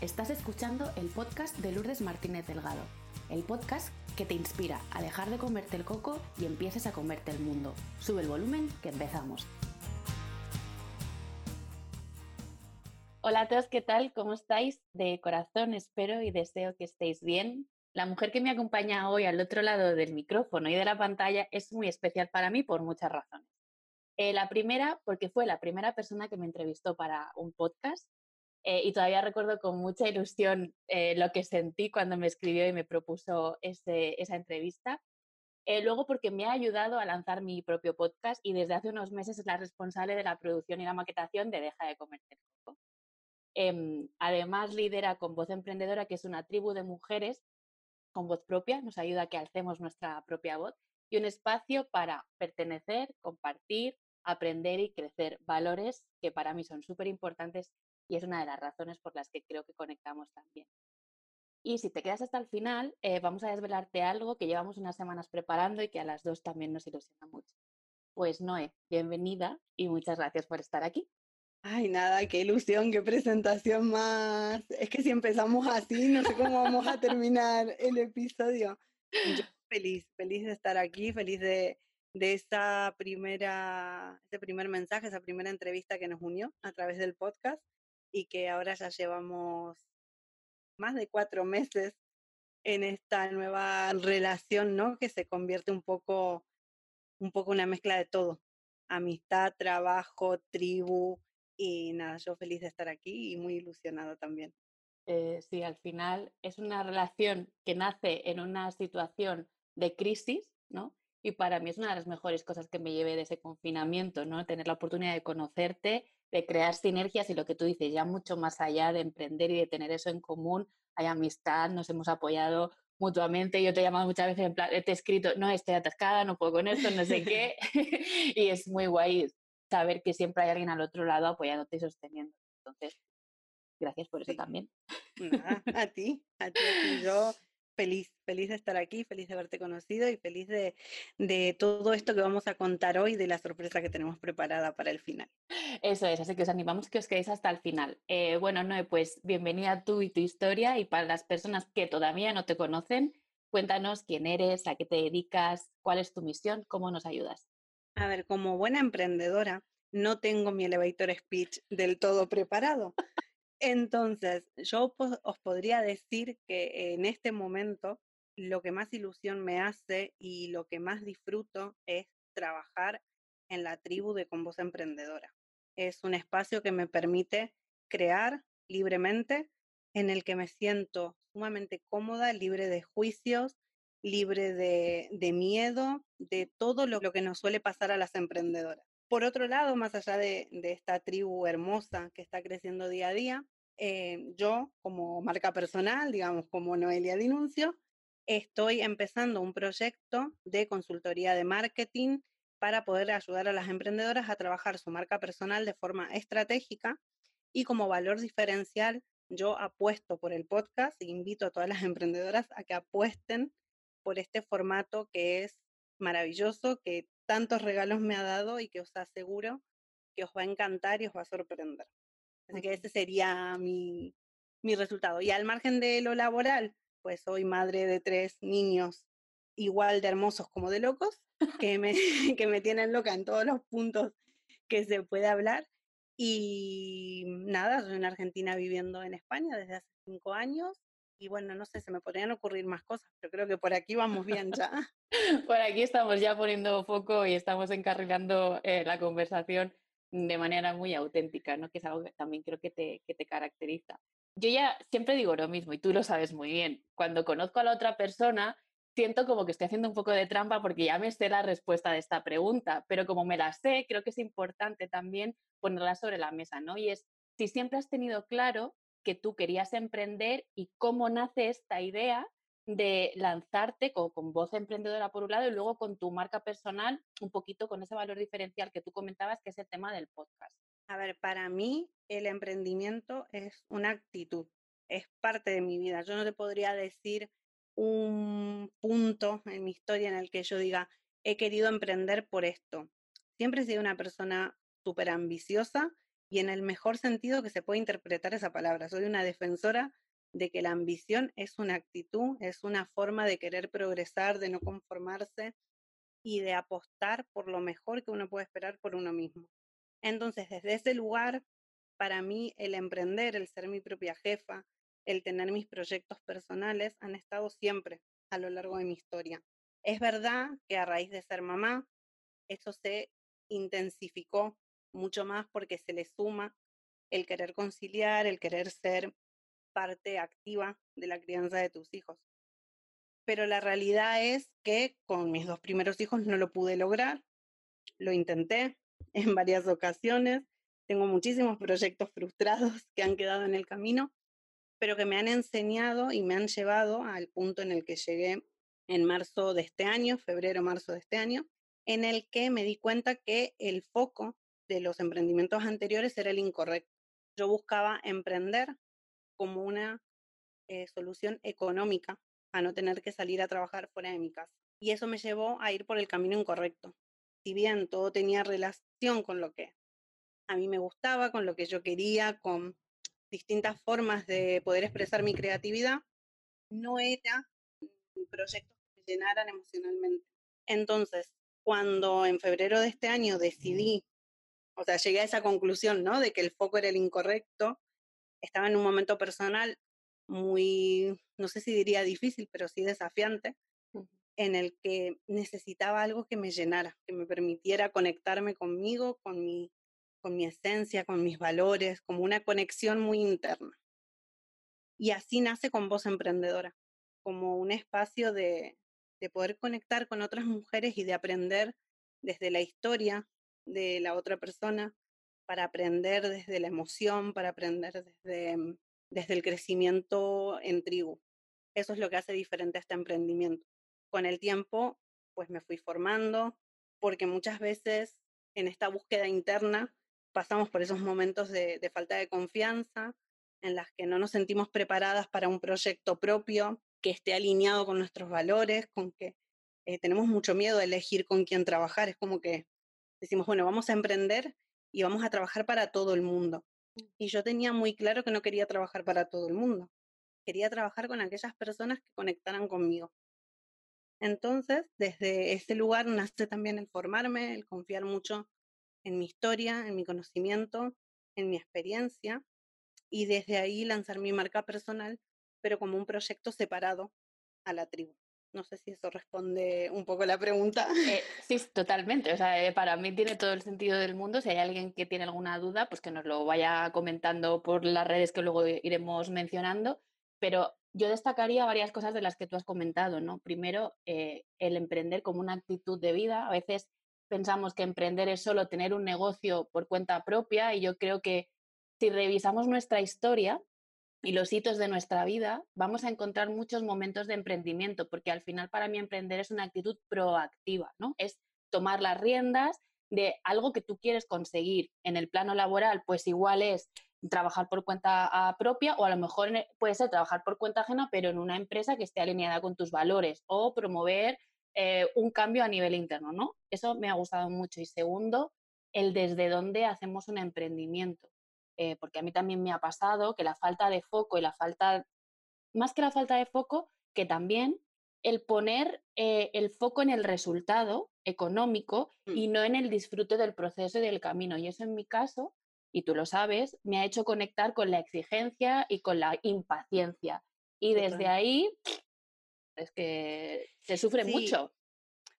Estás escuchando el podcast de Lourdes Martínez Delgado, el podcast que te inspira a dejar de comerte el coco y empieces a comerte el mundo. Sube el volumen que empezamos. Hola a todos, ¿qué tal? ¿Cómo estáis? De corazón espero y deseo que estéis bien. La mujer que me acompaña hoy al otro lado del micrófono y de la pantalla es muy especial para mí por muchas razones. Eh, la primera, porque fue la primera persona que me entrevistó para un podcast eh, y todavía recuerdo con mucha ilusión eh, lo que sentí cuando me escribió y me propuso esa entrevista. Eh, luego porque me ha ayudado a lanzar mi propio podcast y desde hace unos meses es la responsable de la producción y la maquetación de Deja de comer el coco. Em, además lidera con Voz Emprendedora, que es una tribu de mujeres con voz propia, nos ayuda a que alcemos nuestra propia voz y un espacio para pertenecer, compartir, aprender y crecer valores que para mí son súper importantes y es una de las razones por las que creo que conectamos también. Y si te quedas hasta el final, eh, vamos a desvelarte algo que llevamos unas semanas preparando y que a las dos también nos ilusiona mucho. Pues Noé, bienvenida y muchas gracias por estar aquí. Ay, nada, qué ilusión, qué presentación más. Es que si empezamos así, no sé cómo vamos a terminar el episodio. Yo feliz, feliz de estar aquí, feliz de, de esa primera, ese primer mensaje, esa primera entrevista que nos unió a través del podcast y que ahora ya llevamos más de cuatro meses en esta nueva relación, ¿no? Que se convierte un poco, un poco una mezcla de todo. Amistad, trabajo, tribu y nada, yo feliz de estar aquí y muy ilusionada también. Eh, sí, al final es una relación que nace en una situación de crisis, ¿no? Y para mí es una de las mejores cosas que me llevé de ese confinamiento, ¿no? Tener la oportunidad de conocerte de crear sinergias y lo que tú dices, ya mucho más allá de emprender y de tener eso en común, hay amistad, nos hemos apoyado mutuamente, yo te he llamado muchas veces en plan, te he escrito, no, estoy atascada, no puedo con esto, no sé qué, y es muy guay saber que siempre hay alguien al otro lado apoyándote y sosteniendo. Entonces, gracias por eso también. a ti, a ti, a ti. Yo feliz, feliz de estar aquí, feliz de haberte conocido y feliz de, de, todo esto que vamos a contar hoy, de la sorpresa que tenemos preparada para el final. Eso es, así que os animamos que os quedéis hasta el final. Eh, bueno, Noé, pues bienvenida tú y tu historia y para las personas que todavía no te conocen, cuéntanos quién eres, a qué te dedicas, cuál es tu misión, cómo nos ayudas. A ver, como buena emprendedora, no tengo mi elevator speech del todo preparado. Entonces, yo os podría decir que en este momento lo que más ilusión me hace y lo que más disfruto es trabajar en la tribu de Con Voz Emprendedora. Es un espacio que me permite crear libremente, en el que me siento sumamente cómoda, libre de juicios, libre de, miedo, de todo lo, que nos suele pasar a las emprendedoras. Por otro lado, más allá de, esta tribu hermosa que está creciendo día a día, eh, yo como marca personal, digamos como Noelia Dinuncio, estoy empezando un proyecto de consultoría de marketing para poder ayudar a las emprendedoras a trabajar su marca personal de forma estratégica y como valor diferencial yo apuesto por el podcast e invito a todas las emprendedoras a que apuesten por este formato que es maravilloso, que tantos regalos me ha dado y que os aseguro que os va a encantar y os va a sorprender. Así que ese sería mi, mi resultado. Y al margen de lo laboral, pues soy madre de tres niños igual de hermosos como de locos, que me, que me tienen loca en todos los puntos que se puede hablar. Y nada, soy en Argentina viviendo en España desde hace cinco años y bueno, no sé, se me podrían ocurrir más cosas, pero creo que por aquí vamos bien ya. por aquí estamos ya poniendo foco y estamos encarrilando eh, la conversación de manera muy auténtica, ¿no? Que es algo que también creo que te, que te caracteriza. Yo ya siempre digo lo mismo y tú lo sabes muy bien. Cuando conozco a la otra persona, siento como que estoy haciendo un poco de trampa porque ya me sé la respuesta de esta pregunta, pero como me la sé, creo que es importante también ponerla sobre la mesa, ¿no? Y es si siempre has tenido claro que tú querías emprender y cómo nace esta idea de lanzarte con, con, voz emprendedora por un lado y luego con tu marca personal, un poquito con ese valor diferencial que tú comentabas, que es el tema del podcast. A ver, para mí el emprendimiento es una actitud, es parte de mi vida. Yo no te podría decir un punto en mi historia en el que yo diga, he querido emprender por esto. Siempre he sido una persona súper ambiciosa y en el mejor sentido que se puede interpretar esa palabra. Soy una defensora de que la ambición es una actitud, es una forma de querer progresar, de no conformarse y de apostar por lo mejor que uno puede esperar por uno mismo. Entonces, desde ese lugar, para mí el emprender, el ser mi propia jefa, el tener mis proyectos personales han estado siempre a lo largo de mi historia. Es verdad que a raíz de ser mamá, eso se intensificó mucho más porque se le suma el querer conciliar, el querer ser parte activa de la crianza de tus hijos. Pero la realidad es que con mis dos primeros hijos no lo pude lograr. Lo intenté en varias ocasiones. Tengo muchísimos proyectos frustrados que han quedado en el camino, pero que me han enseñado y me han llevado al punto en el que llegué en marzo de este año, febrero, marzo de este año, en el que me di cuenta que el foco de los emprendimientos anteriores era el incorrecto. Yo buscaba emprender como una eh, solución económica a no tener que salir a trabajar fuera de mi casa. Y eso me llevó a ir por el camino incorrecto. Si bien todo tenía relación con lo que a mí me gustaba, con lo que yo quería, con distintas formas de poder expresar mi creatividad, no era proyectos que me llenaran emocionalmente. Entonces, cuando en febrero de este año decidí, o sea, llegué a esa conclusión, ¿no? De que el foco era el incorrecto, estaba en un momento personal muy, no sé si diría difícil, pero sí desafiante, en el que necesitaba algo que me llenara, que me permitiera conectarme conmigo, con mi, con mi esencia, con mis valores, como una conexión muy interna. Y así nace con Voz Emprendedora, como un espacio de, de poder conectar con otras mujeres y de aprender desde la historia de la otra persona, para aprender desde la emoción, para aprender desde, mm, desde el crecimiento en tribu. Eso es lo que hace diferente a este emprendimiento. Con el tiempo, pues me fui formando, porque muchas veces en esta búsqueda interna pasamos por esos momentos de, falta de confianza, en las que no nos sentimos preparadas para un proyecto propio que esté alineado con nuestros valores, con que eh, tenemos mucho miedo de elegir con quién trabajar. Es como que decimos, bueno, vamos a emprender y vamos a trabajar para todo el mundo. Mm. Y yo tenía muy claro que no quería trabajar para todo el mundo. Quería trabajar con aquellas personas que conectaran conmigo. Entonces, desde ese lugar nace también el formarme, el confiar mucho en mi historia, en mi conocimiento, en mi experiencia, y desde ahí lanzar mi marca personal, pero como un proyecto separado a la tribu. No sé si eso responde un poco la pregunta. Eh, sí, totalmente. O sea, eh, para mí tiene todo el sentido del mundo. Si hay alguien que tiene alguna duda, pues que nos lo vaya comentando por las redes que luego iremos mencionando. Pero yo destacaría varias cosas de las que tú has comentado, ¿no? Primero, eh, el emprender como una actitud de vida. A veces pensamos que emprender es solo tener un negocio por cuenta propia y yo creo que si revisamos nuestra historia, y los hitos de nuestra vida, vamos a encontrar muchos momentos de emprendimiento, porque al final para mí emprender es una actitud proactiva, ¿no? Es tomar las riendas de algo que tú quieres conseguir. En el plano laboral, pues igual es trabajar por cuenta ah, propia o a lo mejor puede ser trabajar por cuenta ajena, pero en una empresa que esté alineada con tus valores o promover eh, un cambio a nivel interno, ¿no? Eso me ha gustado mucho. Y segundo, el desde dónde hacemos un emprendimiento. Eh, porque a mí también me ha pasado que la falta de foco y la falta, más que la falta de foco, que también el poner eh, el foco en el resultado económico mm. y no en el disfrute del proceso y del camino. Y eso en mi caso, y tú lo sabes, me ha hecho conectar con la exigencia y con la impaciencia. Y desde ahí es que se sufre mucho.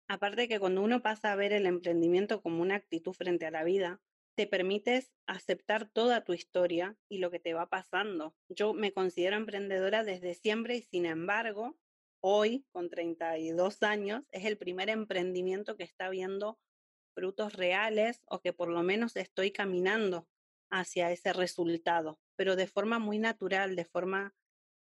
Aparte que cuando uno pasa a ver el emprendimiento como una actitud frente a la vida, te permites aceptar toda tu historia y lo que te va pasando. Yo me considero emprendedora desde siempre y sin embargo, hoy, con 32 años, es el primer emprendimiento que está viendo frutos reales o que por lo menos estoy caminando hacia ese resultado, pero de forma muy natural, de forma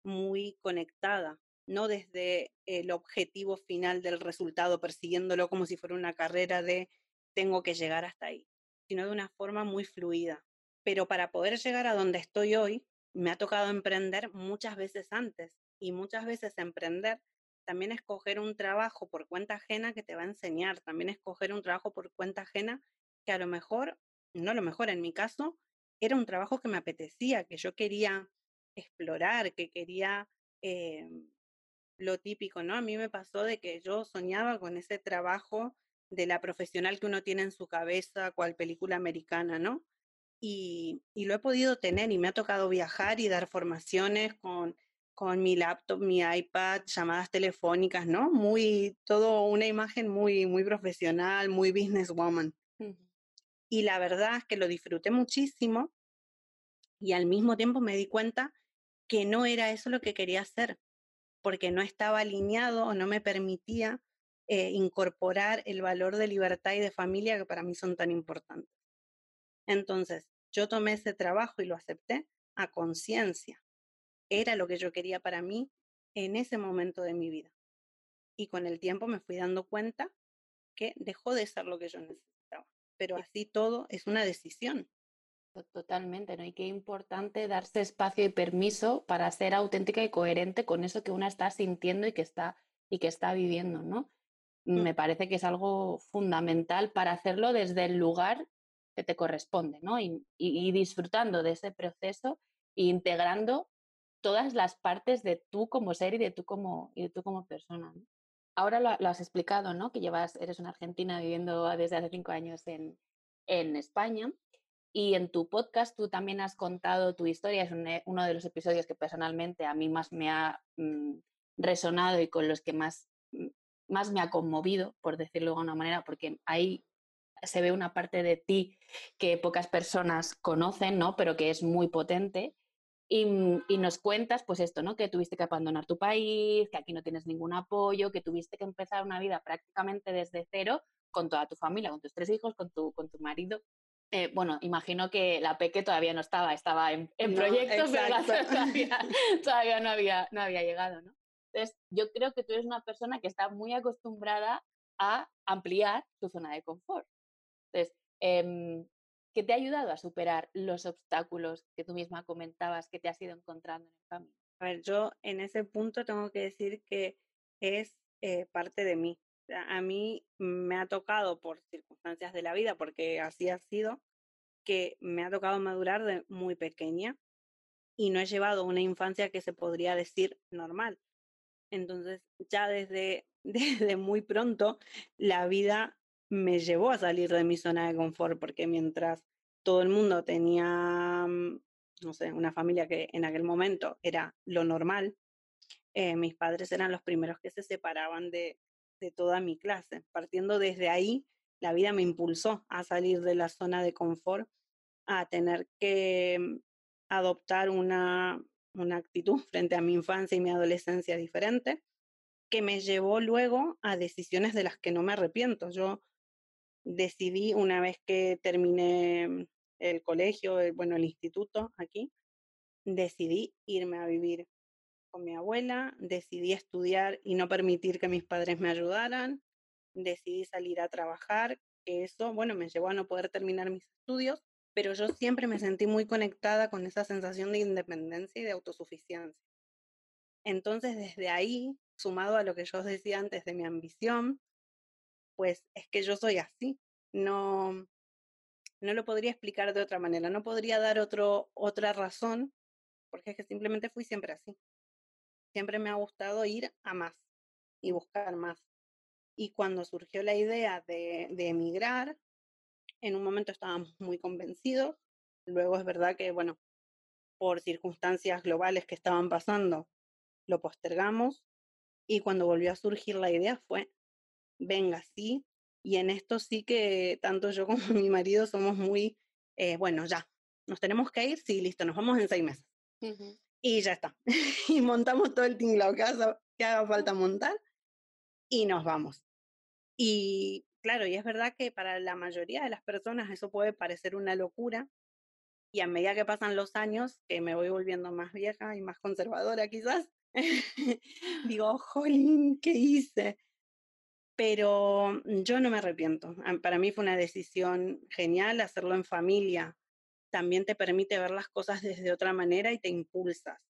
muy conectada, no desde el objetivo final del resultado, persiguiéndolo como si fuera una carrera de tengo que llegar hasta ahí sino de una forma muy fluida. Pero para poder llegar a donde estoy hoy, me ha tocado emprender muchas veces antes y muchas veces emprender también escoger un trabajo por cuenta ajena que te va a enseñar, también escoger un trabajo por cuenta ajena que a lo mejor, no a lo mejor en mi caso, era un trabajo que me apetecía, que yo quería explorar, que quería eh, lo típico, ¿no? A mí me pasó de que yo soñaba con ese trabajo de la profesional que uno tiene en su cabeza, cual película americana, ¿no? Y, y lo he podido tener y me ha tocado viajar y dar formaciones con, con mi laptop, mi iPad, llamadas telefónicas, ¿no? Muy, todo una imagen muy, muy profesional, muy businesswoman. Y la verdad es que lo disfruté muchísimo y al mismo tiempo me di cuenta que no era eso lo que quería hacer, porque no estaba alineado o no me permitía eh, incorporar el valor de libertad y de familia que para mí son tan importantes. Entonces, yo tomé ese trabajo y lo acepté a conciencia. Era lo que yo quería para mí en ese momento de mi vida. Y con el tiempo me fui dando cuenta que dejó de ser lo que yo necesitaba. Pero así todo es una decisión. Totalmente, ¿no? Y qué importante darse espacio y permiso para ser auténtica y coherente con eso que una está sintiendo y que está, y que está viviendo, ¿no? Mm. Me parece que es algo fundamental para hacerlo desde el lugar que te corresponde, ¿no? Y, disfrutando de ese proceso e integrando todas las partes de tú como ser y de tú como, y tú como persona. Ahora lo, has explicado, ¿no? Que llevas, eres una argentina viviendo desde hace cinco años en, en España y en tu podcast tú también has contado tu historia, es eh, uno de los episodios que personalmente a mí más me ha mm, resonado y con los que más, más me ha conmovido, por decirlo de alguna manera, porque ahí se ve una parte de ti que pocas personas conocen, ¿no? Pero que es muy potente. Y, mm, y, nos cuentas, pues esto, ¿no? Que tuviste que abandonar tu país, que aquí no tienes ningún apoyo, que tuviste que empezar una vida prácticamente desde cero con toda tu familia, con tus tres hijos, con tu, con tu marido. Eh, bueno, imagino que la Peque todavía no estaba, estaba en, en proyectos, pero todavía, no, había, no había llegado, ¿no? Entonces, yo creo que tú eres una persona que está muy acostumbrada a ampliar tu zona de confort. Entonces, eh, ¿qué te ha ayudado a superar los obstáculos que tú misma comentabas que te has ido encontrando en el camino? A ver, yo en ese punto tengo que decir que es eh, parte de mí a mí me ha tocado por circunstancias de la vida, porque así ha sido, que me ha tocado madurar de muy pequeña y no he llevado una infancia que se podría decir normal. Entonces, ya desde, desde muy pronto, la vida me llevó a salir de mi zona de confort, porque mientras todo el mundo tenía, mm, no sé, una familia que en aquel momento era lo normal, eh, mis padres eran los primeros que se separaban de, de toda mi clase. Partiendo desde ahí, la vida me impulsó a salir de la zona de confort, a tener que mm, adoptar una, una actitud frente a mi infancia y mi adolescencia diferente, que me llevó luego a decisiones de las que no me arrepiento. Yo decidí una vez que terminé el colegio, bueno, el instituto aquí, decidí irme a vivir con mi abuela, decidí estudiar y no permitir que mis padres me ayudaran, decidí salir a trabajar, que eso, bueno, me llevó a no poder terminar mis estudios, pero yo siempre me sentí muy conectada con esa sensación de independencia y de autosuficiencia. Entonces, desde ahí, sumado a lo que yo os decía antes de mi ambición, pues es que yo soy así. No, no lo podría explicar de otra manera, no podría dar otro, otra razón, porque es que simplemente fui siempre así siempre me ha gustado ir a más y buscar más. Y cuando surgió la idea de, emigrar, en un momento estábamos muy convencidos, luego es verdad que, bueno, por circunstancias globales que estaban pasando, lo postergamos y cuando volvió a surgir la idea fue, venga, sí, y en esto sí que tanto yo como mi marido somos muy, eh, bueno, ya, nos tenemos que ir, sí, listo, nos vamos en seis meses y ya está. y montamos todo el tinglado que haga, que haga falta montar y nos vamos. Y claro, y es verdad que para la mayoría de las personas eso puede parecer una locura. Y a medida que pasan los años, que me voy volviendo más vieja y más conservadora quizás, digo, jolín, ¿qué hice? Pero yo no me arrepiento. Para mí fue una decisión genial hacerlo en familia, también te permite ver las cosas desde otra manera y te impulsas.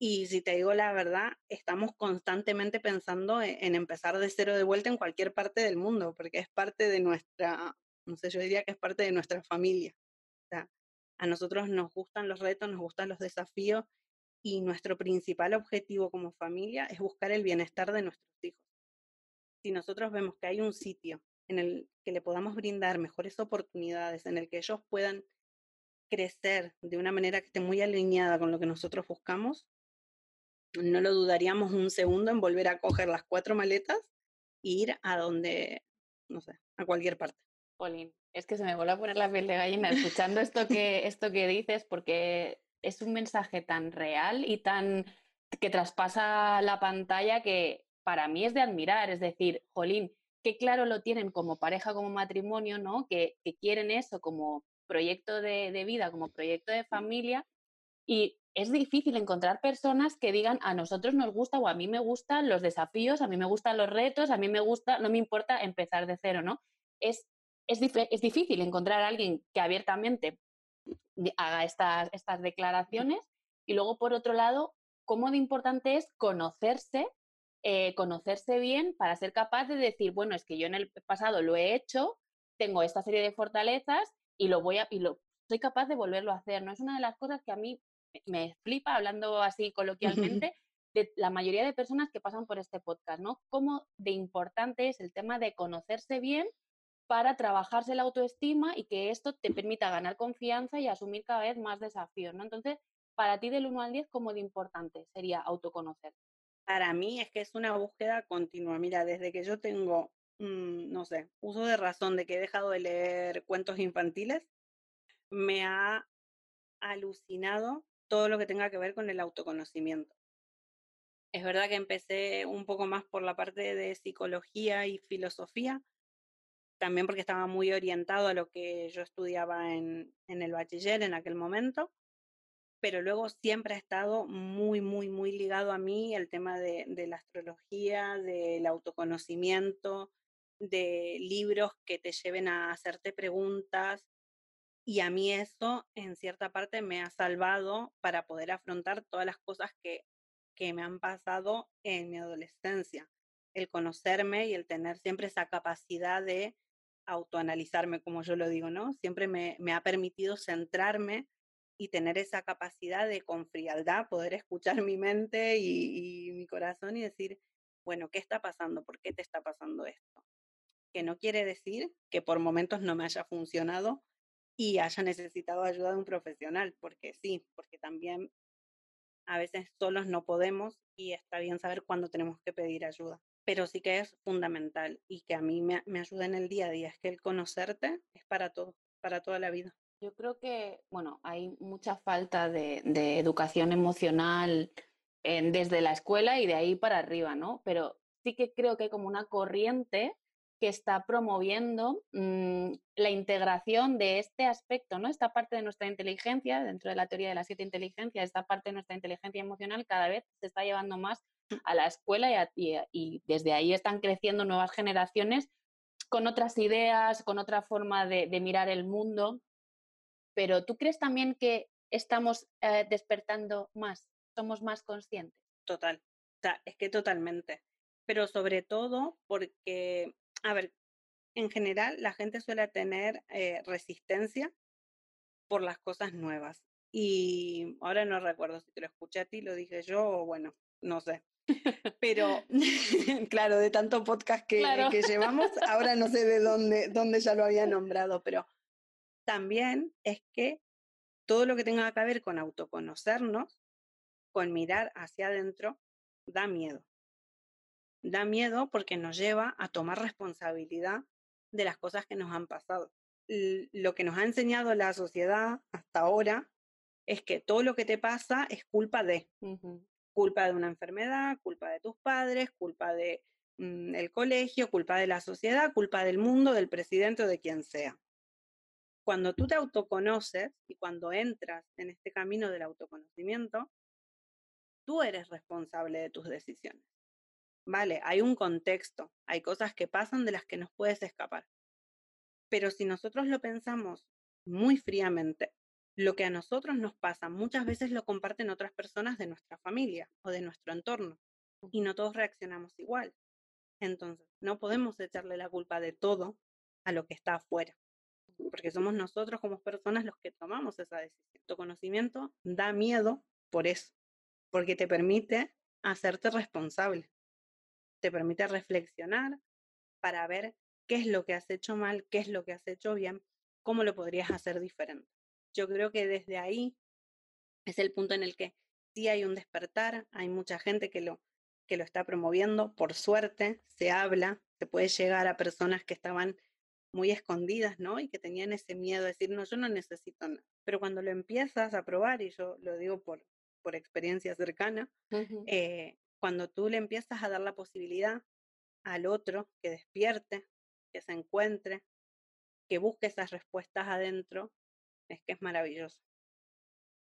Y si te digo la verdad, estamos constantemente pensando e-, en, empezar de cero de vuelta en cualquier parte del mundo, porque es parte de nuestra, no sé, yo diría que es parte de nuestra familia. O sea, A nosotros nos gustan los retos, nos gustan los desafíos y nuestro principal objetivo como familia es buscar el bienestar de nuestros hijos. Si nosotros vemos que hay un sitio en el que le podamos brindar mejores oportunidades, en el que ellos puedan crecer de una manera que esté muy alineada con lo que nosotros buscamos, no lo dudaríamos un segundo en volver a coger las cuatro maletas e ir a donde, no sé, a cualquier parte. Polín, es que se me vuelve a poner la piel de gallina escuchando esto que, esto que dices, porque es un mensaje tan real y tan que traspasa la pantalla que para mí es de admirar. Es decir, Jolín, qué claro lo tienen como pareja, como matrimonio, ¿no? Que, quieren eso como proyecto de, vida, como proyecto de familia. Y es difícil encontrar personas que digan a nosotros nos gusta o a mí me gustan los desafíos, a mí me gustan los retos, a mí me gusta, no me importa empezar de cero, ¿no? Es, es, es difícil encontrar a alguien que abiertamente haga estas, estas declaraciones y luego, por otro lado, cómo de importante es conocerse, eh, conocerse bien para ser capaz de decir, bueno, es que yo en el pasado lo he hecho, tengo esta serie de fortalezas y lo voy a, y lo, soy capaz de volverlo a hacer. No es una de las cosas que a mí me flipa, hablando así coloquialmente, de la mayoría de personas que pasan por este podcast, ¿no? Cómo de importante es el tema de conocerse bien para trabajarse la autoestima y que esto te permita ganar confianza y asumir cada vez más desafíos, ¿no? Entonces, para ti del 1 al 10, ¿cómo de importante sería autoconocer? Para mí es que es una búsqueda continua. Mira, desde que yo tengo, mmm, no sé, uso de razón de que he dejado de leer cuentos infantiles, me ha alucinado todo lo que tenga que ver con el autoconocimiento. Es verdad que empecé un poco más por la parte de psicología y filosofía, también porque estaba muy orientado a lo que yo estudiaba en, en el bachiller en aquel momento, pero luego siempre ha estado muy, muy, muy ligado a mí el tema de, de la astrología, del autoconocimiento, de libros que te lleven a hacerte preguntas. Y a mí eso, en cierta parte, me ha salvado para poder afrontar todas las cosas que, que me han pasado en mi adolescencia. El conocerme y el tener siempre esa capacidad de autoanalizarme, como yo lo digo, ¿no? Siempre me, me ha permitido centrarme y tener esa capacidad de con frialdad poder escuchar mi mente y, y, mi corazón y decir, bueno, ¿qué está pasando? ¿Por qué te está pasando esto? Que no quiere decir que por momentos no me haya funcionado y haya necesitado ayuda de un profesional, porque sí, porque también a veces solos no podemos y está bien saber cuándo tenemos que pedir ayuda pero sí que es fundamental y que a mí me, me ayuda en el día a día, es que el conocerte es para todo, para toda la vida. Yo creo que, bueno, hay mucha falta de, de educación emocional desde la escuela y de ahí para arriba, ¿no? Pero sí que creo que hay como una corriente que está promoviendo mmm, la integración de este aspecto, ¿no? Esta parte de nuestra inteligencia, dentro de la teoría de las siete inteligencias, esta parte de nuestra inteligencia emocional cada vez se está llevando más a la escuela y, a, y, y, desde ahí están creciendo nuevas generaciones con otras ideas, con otra forma de, de mirar el mundo. Pero ¿tú crees también que estamos eh, despertando más, somos más conscientes? Total, o sea, es que totalmente. Pero sobre todo porque, a ver, en general la gente suele tener eh, resistencia por las cosas nuevas. Y ahora no recuerdo si te lo escuché a ti, lo dije yo o bueno, no sé. Pero, claro, de tanto podcast que, claro. que, llevamos, ahora no sé de dónde, dónde ya lo había nombrado, pero también es que todo lo que tenga que ver con autoconocernos, con mirar hacia adentro, da miedo. Da miedo porque nos lleva a tomar responsabilidad de las cosas que nos han pasado. Lo que nos ha enseñado la sociedad hasta ahora es que todo lo que te pasa es culpa de. Uh -huh culpa de una enfermedad, culpa de tus padres, culpa de mm, el colegio, culpa de la sociedad, culpa del mundo, del presidente o de quien sea. Cuando tú te autoconoces y cuando entras en este camino del autoconocimiento, tú eres responsable de tus decisiones. Vale, hay un contexto, hay cosas que pasan de las que nos puedes escapar. Pero si nosotros lo pensamos muy fríamente, lo que a nosotros nos pasa muchas veces lo comparten otras personas de nuestra familia o de nuestro entorno y no todos reaccionamos igual. Entonces, no podemos echarle la culpa de todo a lo que está afuera. porque somos nosotros como personas los que tomamos esa decisión. Tu conocimiento da miedo por eso, porque te permite hacerte responsable, te permite reflexionar para ver qué es lo que has hecho mal, qué es lo que has hecho bien, cómo lo podrías hacer diferente. Yo creo que desde ahí es el punto en el que sí hay un despertar, hay mucha gente que lo, que lo está promoviendo, por suerte se habla, se puede llegar a personas que estaban muy escondidas, ¿no? Y que tenían ese miedo de decir, no, yo no necesito nada. Pero cuando lo empiezas a probar, y yo lo digo por, por experiencia cercana, eh, cuando tú le empiezas a dar la posibilidad al otro que despierte, que se encuentre, que busque esas respuestas adentro, es que es maravilloso.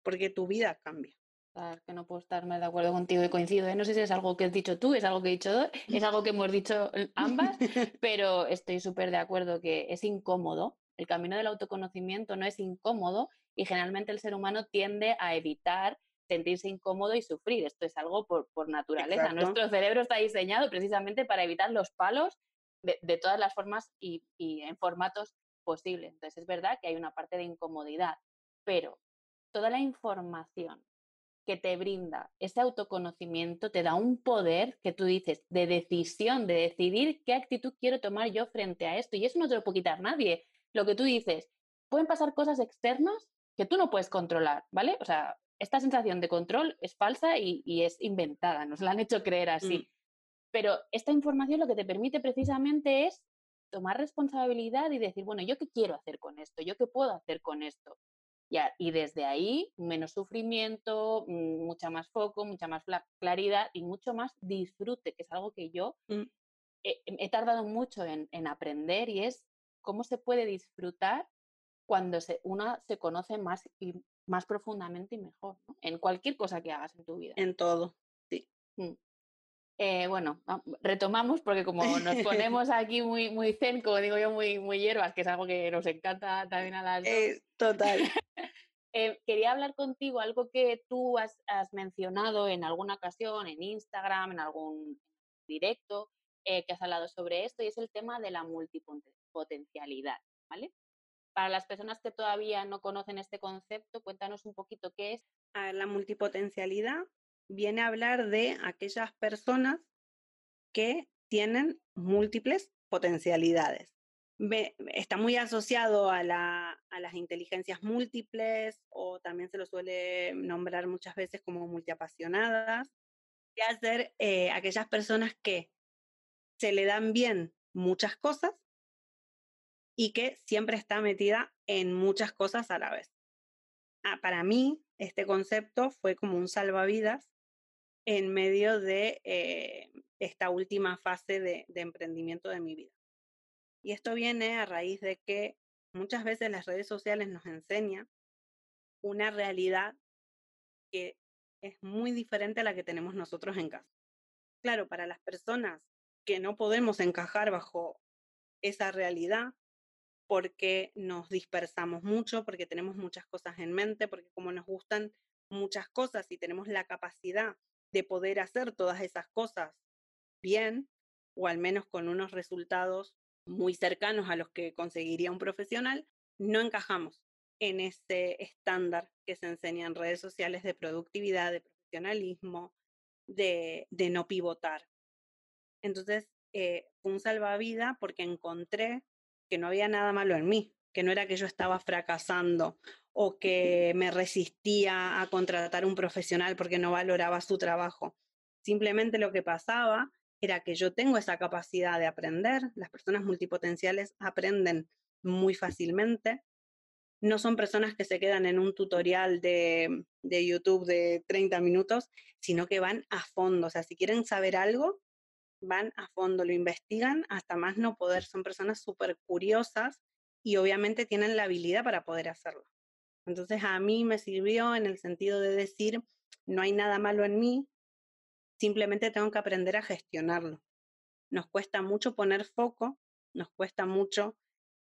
Porque tu vida cambia. que no puedo estar más de acuerdo contigo y coincido. ¿eh? No sé si es algo que has dicho tú, es algo que he dicho, es algo que hemos dicho ambas, pero estoy súper de acuerdo que es incómodo. El camino del autoconocimiento no es incómodo y generalmente el ser humano tiende a evitar sentirse incómodo y sufrir. Esto es algo por, por naturaleza. Nuestro cerebro está diseñado precisamente para evitar los palos de, de todas las formas y, y en formatos posibles. Entonces es verdad que hay una parte de incomodidad, pero toda la información que te brinda ese autoconocimiento te da un poder que tú dices de decisión, de decidir qué actitud quiero tomar yo frente a esto. Y eso no te lo puede quitar nadie. Lo que tú dices, pueden pasar cosas externas que tú no puedes controlar, ¿vale? O sea, esta sensación de control es falsa y, es inventada, nos la han hecho creer así. Mm. Pero esta información lo que te permite precisamente es tomar responsabilidad y decir, bueno, ¿yo qué quiero hacer con esto? ¿Yo qué puedo hacer con esto? y desde ahí, menos sufrimiento, mm, mucha más foco, mucha más claridad y mucho más disfrute, que es algo que yo mm. he, tardado mucho en, aprender y es cómo se puede disfrutar cuando se, una se conoce más y más profundamente y mejor, en cualquier cosa que hagas en tu vida. En todo, sí. Mm. Eh, bueno, retomamos porque como nos ponemos aquí muy, muy zen, como digo yo, muy, muy hierbas, que es algo que nos encanta también a las eh, total. Eh, quería hablar contigo algo que tú has, mencionado en alguna ocasión, en Instagram, en algún directo, que has hablado sobre esto, y es el tema de la multipotencialidad, ¿vale? Para las personas que todavía no conocen este concepto, cuéntanos un poquito qué es. la multipotencialidad viene a hablar de aquellas personas que tienen múltiples potencialidades. está muy asociado a, las inteligencias múltiples o también se lo suele nombrar muchas veces como multiapasionadas. Y hacer eh, aquellas personas que se le dan bien muchas cosas y que siempre está metida en muchas cosas a la vez. Ah, para mí, este concepto fue como un salvavidas en medio de eh, esta última fase de, emprendimiento de mi vida. Y esto viene a raíz de que muchas veces las redes sociales nos enseñan una realidad que es muy diferente a la que tenemos nosotros en casa. Claro, para las personas que no podemos encajar bajo esa realidad, porque nos dispersamos mucho, porque tenemos muchas cosas en mente, porque como nos gustan muchas cosas y tenemos la capacidad de poder hacer todas esas cosas bien o al menos con unos resultados muy cercanos a los que conseguiría un profesional, no encajamos en ese estándar que se enseña en redes sociales de productividad, de profesionalismo, de, de no pivotar. Entonces, eh, fue un salvavidas porque encontré que no había nada malo en mí, que no era que yo estaba fracasando o que me resistía a contratar un profesional porque no valoraba su trabajo. Simplemente lo que pasaba era que yo tengo esa capacidad de aprender, las personas multipotenciales aprenden muy fácilmente, no son personas que se quedan en un tutorial de, de, YouTube de 30 minutos, sino que van a fondo, o sea, si quieren saber algo, van a fondo, lo investigan hasta más no poder, son personas súper curiosas y obviamente tienen la habilidad para poder hacerlo. Entonces a mí me sirvió en el sentido de decir, no hay nada malo en mí, simplemente tengo que aprender a gestionarlo. Nos cuesta mucho poner foco, nos cuesta mucho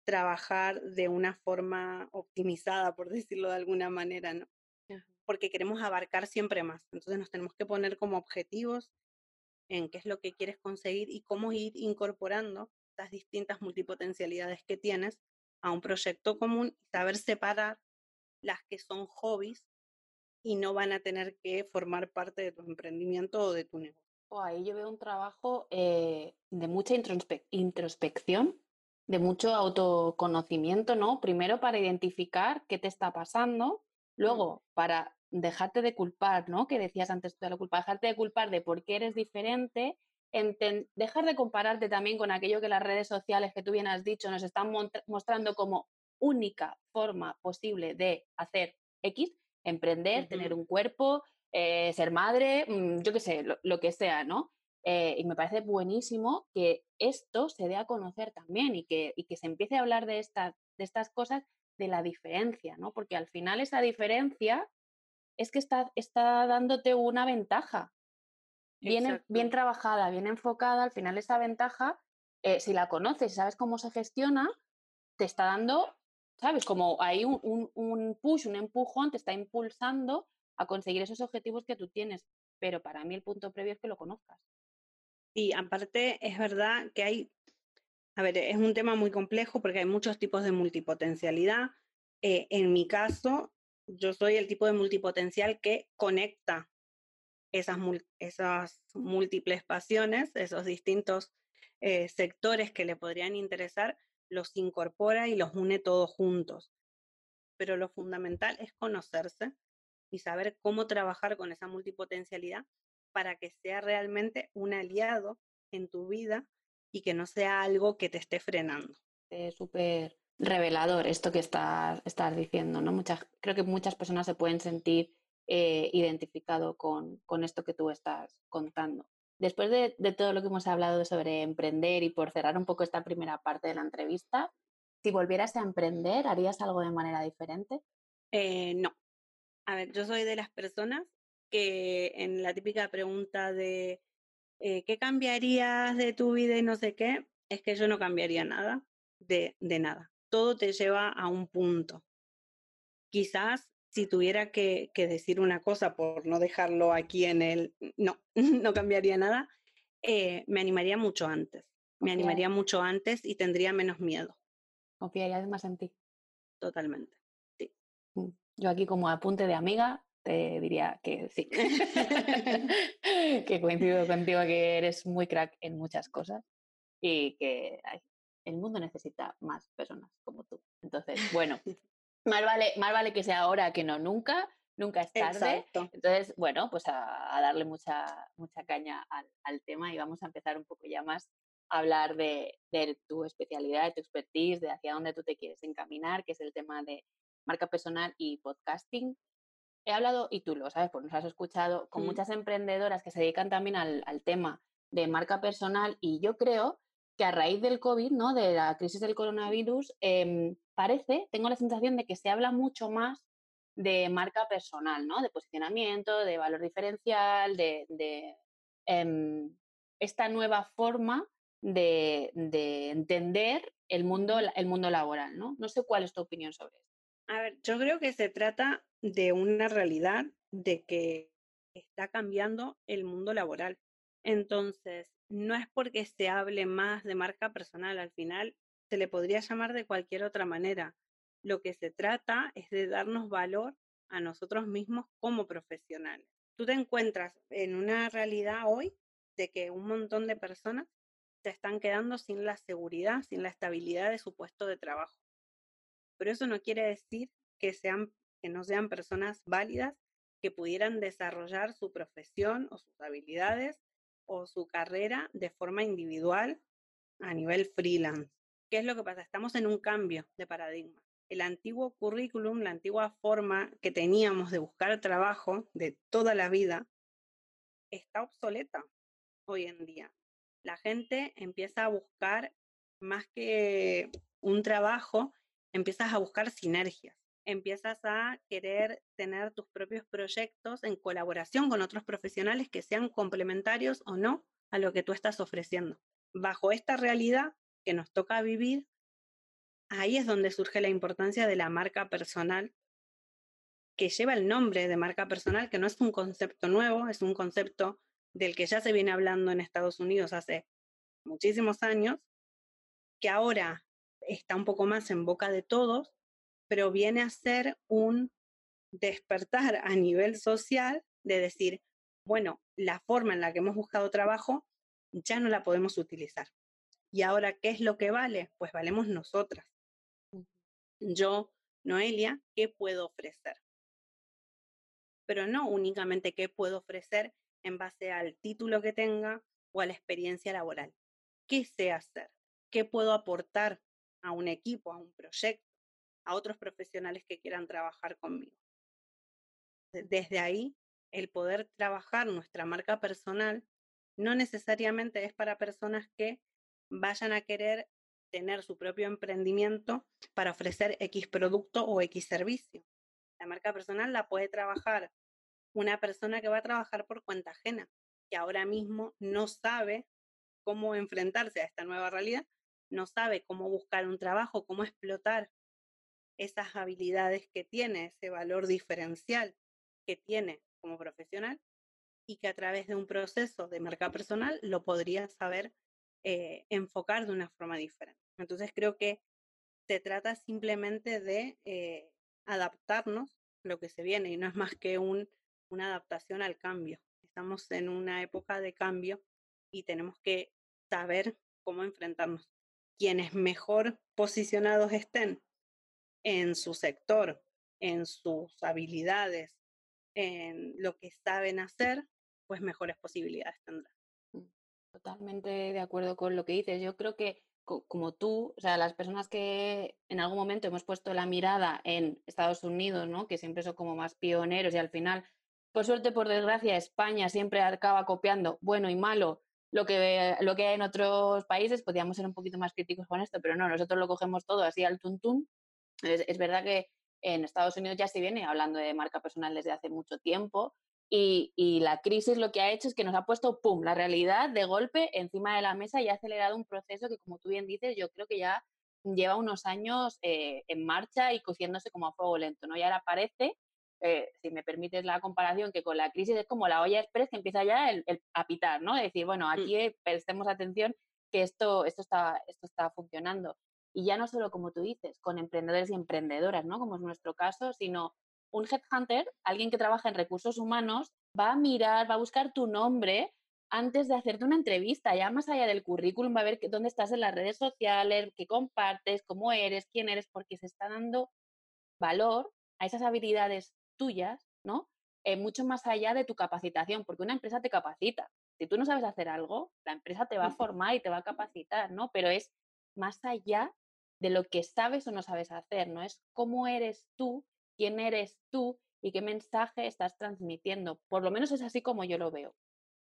trabajar de una forma optimizada, por decirlo de alguna manera, ¿no? Porque queremos abarcar siempre más. Entonces nos tenemos que poner como objetivos en qué es lo que quieres conseguir y cómo ir incorporando las distintas multipotencialidades que tienes a un proyecto común y saber separar las que son hobbies y no van a tener que formar parte de tu emprendimiento o de tu negocio. Oh, ahí yo veo un trabajo eh, de mucha introspección, de mucho autoconocimiento, ¿no? Primero para identificar qué te está pasando, mm. luego para dejarte de culpar, ¿no? Que decías antes de la culpa, dejarte de culpar de por qué eres diferente, dejar de compararte también con aquello que las redes sociales que tú bien has dicho nos están mostrando como única forma posible de hacer X, emprender, tener un cuerpo, eh, ser madre, mm, yo qué sé, lo, que sea, ¿no? Eh, y me parece buenísimo que esto se dé a conocer también y que, y que se empiece a hablar de, estas de estas cosas, de la diferencia, ¿no? Porque al final esa diferencia es que está, está dándote una ventaja. Bien, bien trabajada, bien enfocada, al final esa ventaja, eh, si la conoces y sabes cómo se gestiona, te está dando, ¿sabes? Como hay un, un push, un empujón, te está impulsando a conseguir esos objetivos que tú tienes. Pero para mí el punto previo es que lo conozcas. Y aparte es verdad que hay, a ver, es un tema muy complejo porque hay muchos tipos de multipotencialidad. Eh, en mi caso, yo soy el tipo de multipotencial que conecta esas, múltiples pasiones, esos distintos eh, sectores que le podrían interesar, los incorpora y los une todos juntos. Pero lo fundamental es conocerse y saber cómo trabajar con esa multipotencialidad para que sea realmente un aliado en tu vida y que no sea algo que te esté frenando. Súper revelador esto que estás, estás diciendo, ¿no? Muchas, creo que muchas personas se pueden sentir eh, identificado con, con, esto que tú estás contando. Después de, de, todo lo que hemos hablado sobre emprender y por cerrar un poco esta primera parte de la entrevista, si volvieras a emprender, ¿harías algo de manera diferente? Eh, no, a ver, yo soy de las personas que en la típica pregunta de eh, ¿qué cambiarías de tu vida y no sé qué? Es que yo no cambiaría nada de, de nada. Todo te lleva a un punto. Quizás si tuviera que, que, decir una cosa por no dejarlo aquí en el, no, no cambiaría nada, eh, me animaría mucho antes. Me animaría mucho antes y tendría menos miedo. Confiarías más en ti. Totalmente, sí. Mm. Yo aquí como apunte de amiga te diría que sí, que coincido contigo que eres muy crack en muchas cosas y que el mundo necesita más personas como tú. Entonces, bueno, más vale, más vale que sea ahora que no nunca, nunca es tarde. Entonces, bueno, pues a, darle mucha, mucha caña al, al, tema y vamos a empezar un poco ya más a hablar de, de tu especialidad, de tu expertise, de hacia dónde tú te quieres encaminar, que es el tema de marca personal y podcasting. He hablado, y tú lo sabes, porque nos has escuchado, con muchas emprendedoras que se dedican también al, tema de marca personal y yo creo que a raíz del COVID, ¿no? de la crisis del coronavirus, em, parece, tengo la sensación de que se habla mucho más de marca personal, ¿no? de posicionamiento, de valor diferencial, de, em, esta nueva forma de, de, entender el mundo, el mundo laboral. ¿no? no sé cuál es tu opinión sobre esto. A ver, yo creo que se trata de una realidad de que está cambiando el mundo laboral. Entonces, no es porque se hable más de marca personal, al final se le podría llamar de cualquier otra manera. Lo que se trata es de darnos valor a nosotros mismos como profesionales. Tú te encuentras en una realidad hoy de que un montón de personas se están quedando sin la seguridad, sin la estabilidad de su puesto de trabajo pero eso no quiere decir que, sean, que no sean personas válidas que pudieran desarrollar su profesión o sus habilidades o su carrera de forma individual a nivel freelance. ¿Qué es lo que pasa? Estamos en un cambio de paradigma. El antiguo currículum, la antigua forma que teníamos de buscar trabajo de toda la vida, está obsoleta hoy en día. La gente empieza a buscar más que un trabajo, empiezas a buscar sinergias, empiezas a querer tener tus propios proyectos en colaboración con otros profesionales que sean complementarios o no a lo que tú estás ofreciendo. Bajo esta realidad que nos toca vivir, ahí es donde surge la importancia de la marca personal, que lleva el nombre de marca personal, que no es un concepto nuevo, es un concepto del que ya se viene hablando en Estados Unidos hace muchísimos años, que ahora está un poco más en boca de todos, pero viene a ser un despertar a nivel social de decir, bueno, la forma en la que hemos buscado trabajo ya no la podemos utilizar. ¿Y ahora qué es lo que vale? Pues valemos nosotras. Yo, Noelia, ¿qué puedo ofrecer? Pero no únicamente qué puedo ofrecer en base al título que tenga o a la experiencia laboral. ¿Qué sé hacer? ¿Qué puedo aportar a un equipo, a un proyecto, a otros profesionales que quieran trabajar conmigo? Desde ahí, el poder trabajar nuestra marca personal no necesariamente es para personas que vayan a querer tener su propio emprendimiento para ofrecer X producto o X servicio. La marca personal la puede trabajar una persona que va a trabajar por cuenta ajena, que ahora mismo no sabe cómo enfrentarse a esta nueva realidad, no sabe cómo buscar un trabajo, cómo explotar esas habilidades que tiene, ese valor diferencial que tiene como profesional y que a través de un proceso de marca personal lo podría saber eh, enfocar de una forma diferente. Entonces creo que se trata simplemente de eh, adaptarnos a lo que se viene y no es más que un, una adaptación al cambio. Estamos en una época de cambio y tenemos que saber cómo enfrentarnos. Quienes mejor posicionados estén en su sector, en sus habilidades, en lo que saben hacer, pues mejores posibilidades tendrán. Mm, totalmente de acuerdo con lo que dices. Yo creo que como tú, o sea, las personas que en algún momento hemos puesto la mirada en Estados Unidos, ¿no? Que siempre son como más pioneros y al final, por suerte, por desgracia, España siempre acaba copiando bueno y malo lo que, lo que hay en otros países. Podríamos ser un poquito más críticos con esto, pero no, nosotros lo cogemos todo así al tuntún. Es, es verdad que en Estados Unidos ya se viene hablando de marca personal desde hace mucho tiempo y, la crisis lo que ha hecho es que nos ha puesto, ¡pum!, la realidad de golpe encima de la mesa y ha acelerado un proceso que, como tú bien dices, yo creo que ya lleva unos años eh, en marcha y cociéndose como a fuego lento, ¿no? Y ahora parece, eh, si me permites la comparación, que con la crisis es como la olla express que empieza ya el, a pitar, ¿no? decir, bueno, mm. aquí prestemos atención que esto, esto, está, esto está funcionando. Y ya no solo, como tú dices, con emprendedores y emprendedoras, ¿no? Como es nuestro caso, sino un headhunter, alguien que trabaja en recursos humanos, va a mirar, va a buscar tu nombre antes de hacerte una entrevista, ya más allá del currículum, va a ver dónde estás en las redes sociales, qué compartes, cómo eres, quién eres, porque se está dando valor a esas habilidades tuyas, ¿no? Eh, mucho más allá de tu capacitación, porque una empresa te capacita. Si tú no sabes hacer algo, la empresa te va a formar y te va a capacitar, ¿no? Pero es más allá de lo que sabes o no sabes hacer, ¿no? Es cómo eres tú quién eres tú y qué mensaje estás transmitiendo. Por lo menos es así como yo lo veo.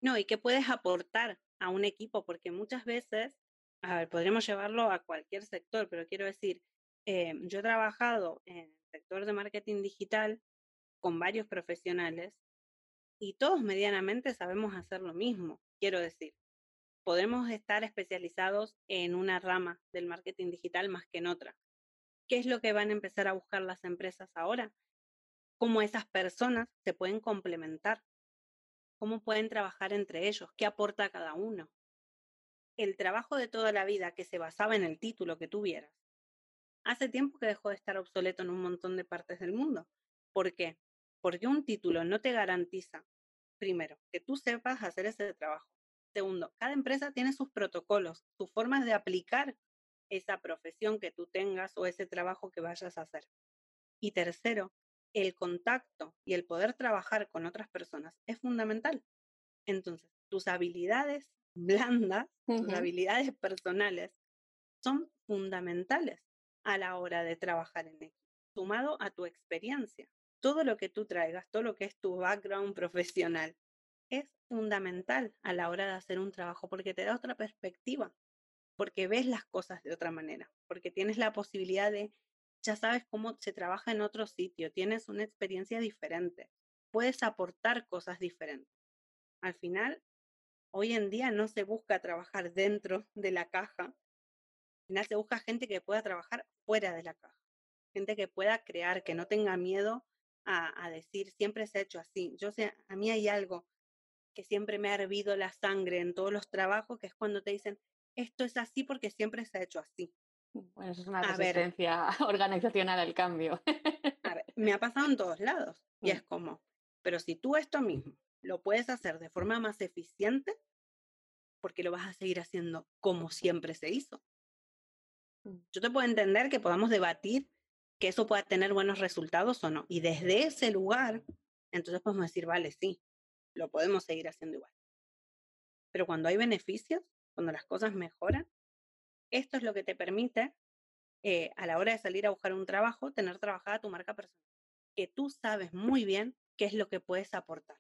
No, y qué puedes aportar a un equipo, porque muchas veces, a ver, podríamos llevarlo a cualquier sector, pero quiero decir, eh, yo he trabajado en el sector de marketing digital con varios profesionales y todos medianamente sabemos hacer lo mismo. Quiero decir, podemos estar especializados en una rama del marketing digital más que en otra, ¿Qué es lo que van a empezar a buscar las empresas ahora? Cómo esas personas se pueden complementar, cómo pueden trabajar entre ellos, qué aporta cada uno. El trabajo de toda la vida que se basaba en el título que tuvieras, hace tiempo que dejó de estar obsoleto en un montón de partes del mundo. ¿Por qué? Porque un título no te garantiza, primero, que tú sepas hacer ese trabajo. Segundo, cada empresa tiene sus protocolos, sus formas de aplicar esa profesión que tú tengas o ese trabajo que vayas a hacer. Y tercero, el contacto y el poder trabajar con otras personas es fundamental. Entonces, tus habilidades blandas, tus habilidades personales son fundamentales a la hora de trabajar en equipo, sumado a tu experiencia. Todo lo que tú traigas, todo lo que es tu background profesional, es fundamental a la hora de hacer un trabajo porque te da otra perspectiva porque ves las cosas de otra manera, porque tienes la posibilidad de, ya sabes cómo se trabaja en otro sitio, tienes una experiencia diferente, puedes aportar cosas diferentes. Al final, hoy en día no se busca trabajar dentro de la caja, al final se busca gente que pueda trabajar fuera de la caja, gente que pueda crear, que no tenga miedo a, decir, siempre se ha hecho así. Yo sé, a mí hay algo que siempre me ha hervido la sangre en todos los trabajos, que es cuando te dicen, esto es así porque siempre se ha hecho así. Bueno, eso es una resistencia organizacional al cambio. A ver, me ha pasado en todos lados y es mm. como, pero si tú esto mismo lo puedes hacer de forma más eficiente, porque lo vas a seguir haciendo como siempre se hizo. Mm. Yo te puedo entender que podamos debatir que eso pueda tener buenos resultados o no. Y desde ese lugar, entonces podemos decir, vale, sí, lo podemos seguir haciendo igual. Pero cuando hay beneficios, cuando las cosas mejoran, esto es lo que te permite, eh, a la hora de salir a buscar un trabajo, tener trabajada tu marca personal. Que tú sabes muy bien qué es lo que puedes aportar.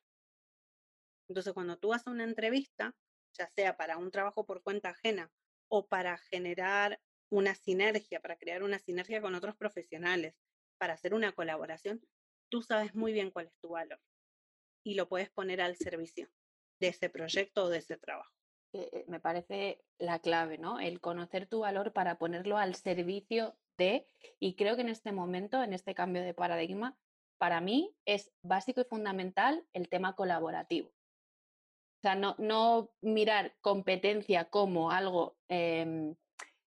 Entonces, cuando tú a una entrevista, ya sea para un trabajo por cuenta ajena o para generar una sinergia, para crear una sinergia con otros profesionales, para hacer una colaboración, tú sabes muy bien cuál es tu valor y lo puedes poner al servicio de ese proyecto o de ese trabajo. Eh, me parece la clave, ¿no? El conocer tu valor para ponerlo al servicio de, y creo que en este momento, en este cambio de paradigma, para mí es básico y fundamental el tema colaborativo. O sea, no, no mirar competencia como algo em,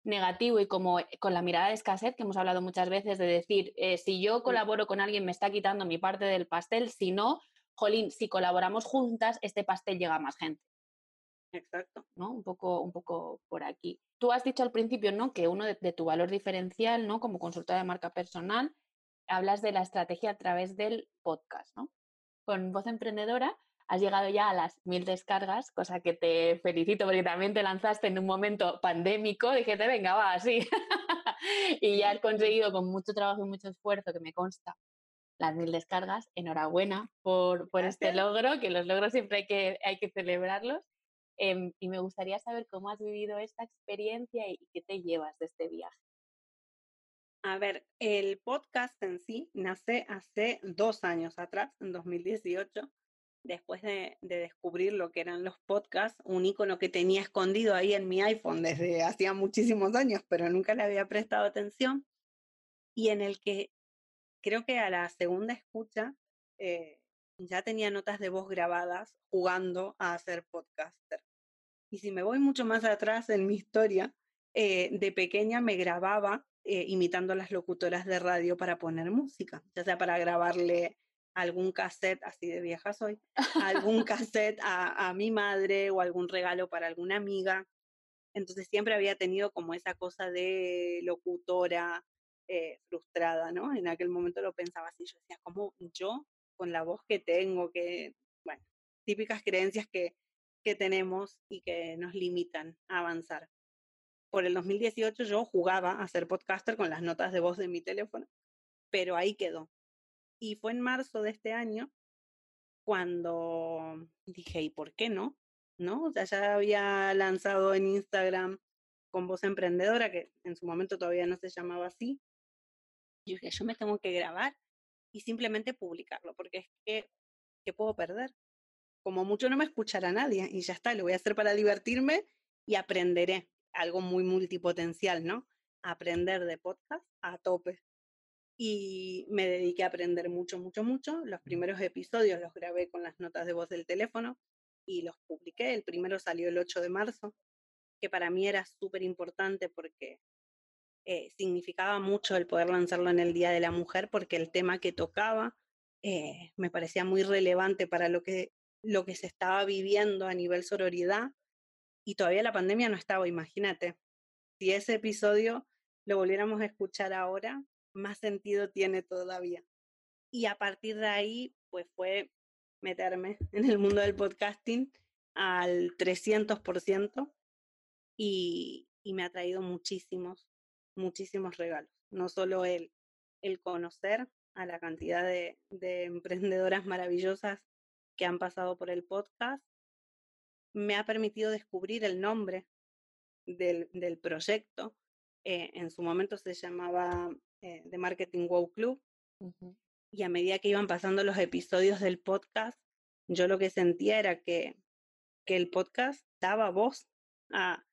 negativo y como eh, con la mirada de escasez que hemos hablado muchas veces de decir, eh, si yo colaboro con alguien me está quitando mi parte del pastel, si no, jolín, si colaboramos juntas, este pastel llega a más gente. Exacto. ¿No? Un poco, un poco por aquí. Tú has dicho al principio, ¿no? Que uno de, tu valor diferencial, ¿no? Como consultora de marca personal, hablas de la estrategia a través del podcast, ¿no? Con Voz Emprendedora has llegado ya a las mil descargas, cosa que te felicito porque también te lanzaste en un momento pandémico, dijiste, venga, va, así. y ya has conseguido con mucho trabajo y mucho esfuerzo, que me consta, las mil descargas. Enhorabuena por, por este logro, que los logros siempre hay que, hay que celebrarlos. Em, y me gustaría saber cómo has vivido esta experiencia y qué te llevas de este viaje. A ver, el podcast en sí nace hace dos años atrás, en 2018 después de, descubrir lo que eran los podcasts, un icono que tenía escondido ahí en mi iPhone desde hacía muchísimos años, pero nunca le había prestado atención, y en el que creo que a la segunda escucha eh, ya tenía notas de voz grabadas jugando a ser podcaster. Y si me voy mucho más atrás en mi historia, eh, de pequeña me grababa eh, imitando a las locutoras de radio para poner música, ya sea para grabarle algún cassette, así de vieja soy, algún cassette a, mi madre o algún regalo para alguna amiga. Entonces siempre había tenido como esa cosa de locutora eh, frustrada, ¿no? En aquel momento lo pensaba así, yo decía, como yo con la voz que tengo, que, bueno, típicas creencias que, que tenemos y que nos limitan a avanzar. Por el 2018 yo jugaba a ser podcaster con las notas de voz de mi teléfono, pero ahí quedó. Y fue en marzo de este año cuando dije, ¿y por qué no? ¿No? O sea, ya había lanzado en Instagram con Voz Emprendedora, que en su momento todavía no se llamaba así. Y dije, yo me tengo que grabar y simplemente publicarlo, porque es que, ¿qué puedo perder? Como mucho no me escuchará nadie y ya está, lo voy a hacer para divertirme y aprenderé algo muy multipotencial, ¿no? Aprender de podcast a tope y me dediqué a aprender mucho, mucho, mucho. Los primeros episodios los grabé con las notas de voz del teléfono y los publiqué. El primero salió el 8 de marzo, que para mí era súper importante porque eh, significaba mucho el poder lanzarlo en el Día de la Mujer porque el tema que tocaba eh, me parecía muy relevante para lo que, lo que se estaba viviendo a nivel sororidad y todavía la pandemia no estaba, imagínate. Si ese episodio lo volviéramos a escuchar ahora, más sentido tiene todavía. Y a partir de ahí, pues fue meterme en el mundo del podcasting al 300% y, y me ha traído muchísimos, muchísimos regalos. No solo el, el conocer a la cantidad de, de emprendedoras maravillosas que han pasado por el podcast, me ha permitido descubrir el nombre del, del proyecto. Eh, en su momento se llamaba eh, de Marketing Wow Club. Y a medida que iban pasando los episodios del podcast, yo lo que sentía era que, que el podcast daba voz a,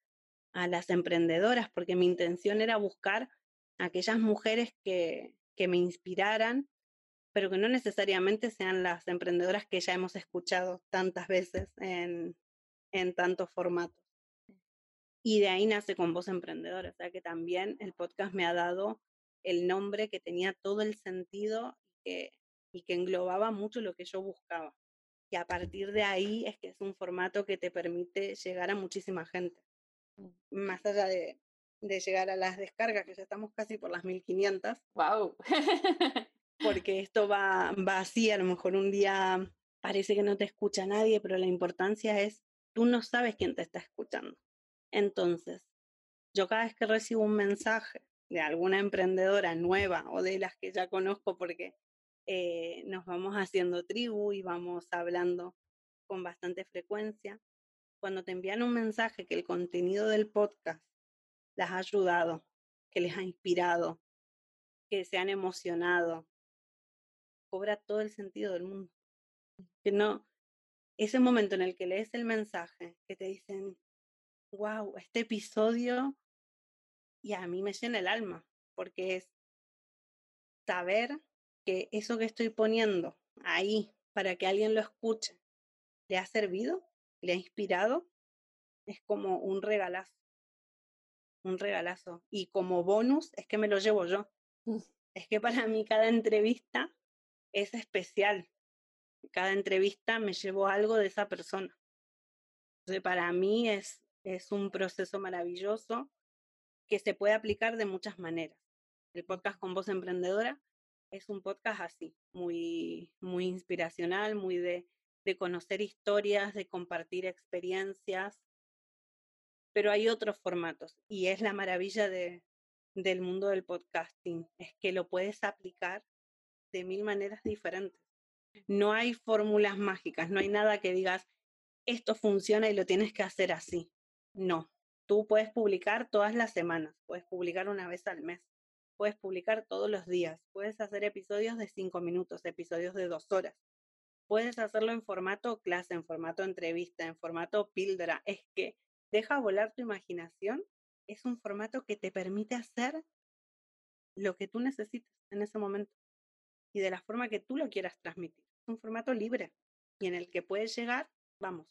a las emprendedoras, porque mi intención era buscar aquellas mujeres que, que me inspiraran, pero que no necesariamente sean las emprendedoras que ya hemos escuchado tantas veces en, en tantos formatos. Y de ahí nace con Voz Emprendedora, o sea que también el podcast me ha dado el nombre que tenía todo el sentido y que englobaba mucho lo que yo buscaba. Y a partir de ahí es que es un formato que te permite llegar a muchísima gente. Más allá de, de llegar a las descargas, que ya estamos casi por las 1500. ¡Wow! porque esto va, va así, a lo mejor un día parece que no te escucha nadie, pero la importancia es, tú no sabes quién te está escuchando. Entonces, yo cada vez que recibo un mensaje de alguna emprendedora nueva o de las que ya conozco porque eh, nos vamos haciendo tribu y vamos hablando con bastante frecuencia, cuando te envían un mensaje que el contenido del podcast las ha ayudado, que les ha inspirado, que se han emocionado, cobra todo el sentido del mundo. Que no, ese momento en el que lees el mensaje, que te dicen, wow, este episodio, y a mí me llena el alma, porque es saber que eso que estoy poniendo ahí para que alguien lo escuche, le ha servido, le ha inspirado, es como un regalazo un regalazo. Y como bonus es que me lo llevo yo. Mm. Es que para mí cada entrevista es especial. Cada entrevista me llevo algo de esa persona. Entonces, para mí es, es un proceso maravilloso que se puede aplicar de muchas maneras. El podcast con voz emprendedora es un podcast así, muy, muy inspiracional, muy de, de conocer historias, de compartir experiencias, pero hay otros formatos y es la maravilla de, del mundo del podcasting, es que lo puedes aplicar de mil maneras diferentes. No hay fórmulas mágicas, no hay nada que digas, esto funciona y lo tienes que hacer así. No, tú puedes publicar todas las semanas, puedes publicar una vez al mes, puedes publicar todos los días, puedes hacer episodios de cinco minutos, episodios de dos horas. Puedes hacerlo en formato clase, en formato entrevista, en formato píldora. Es que Deja volar tu imaginación. Es un formato que te permite hacer lo que tú necesites en ese momento y de la forma que tú lo quieras transmitir. Es un formato libre y en el que puedes llegar, vamos,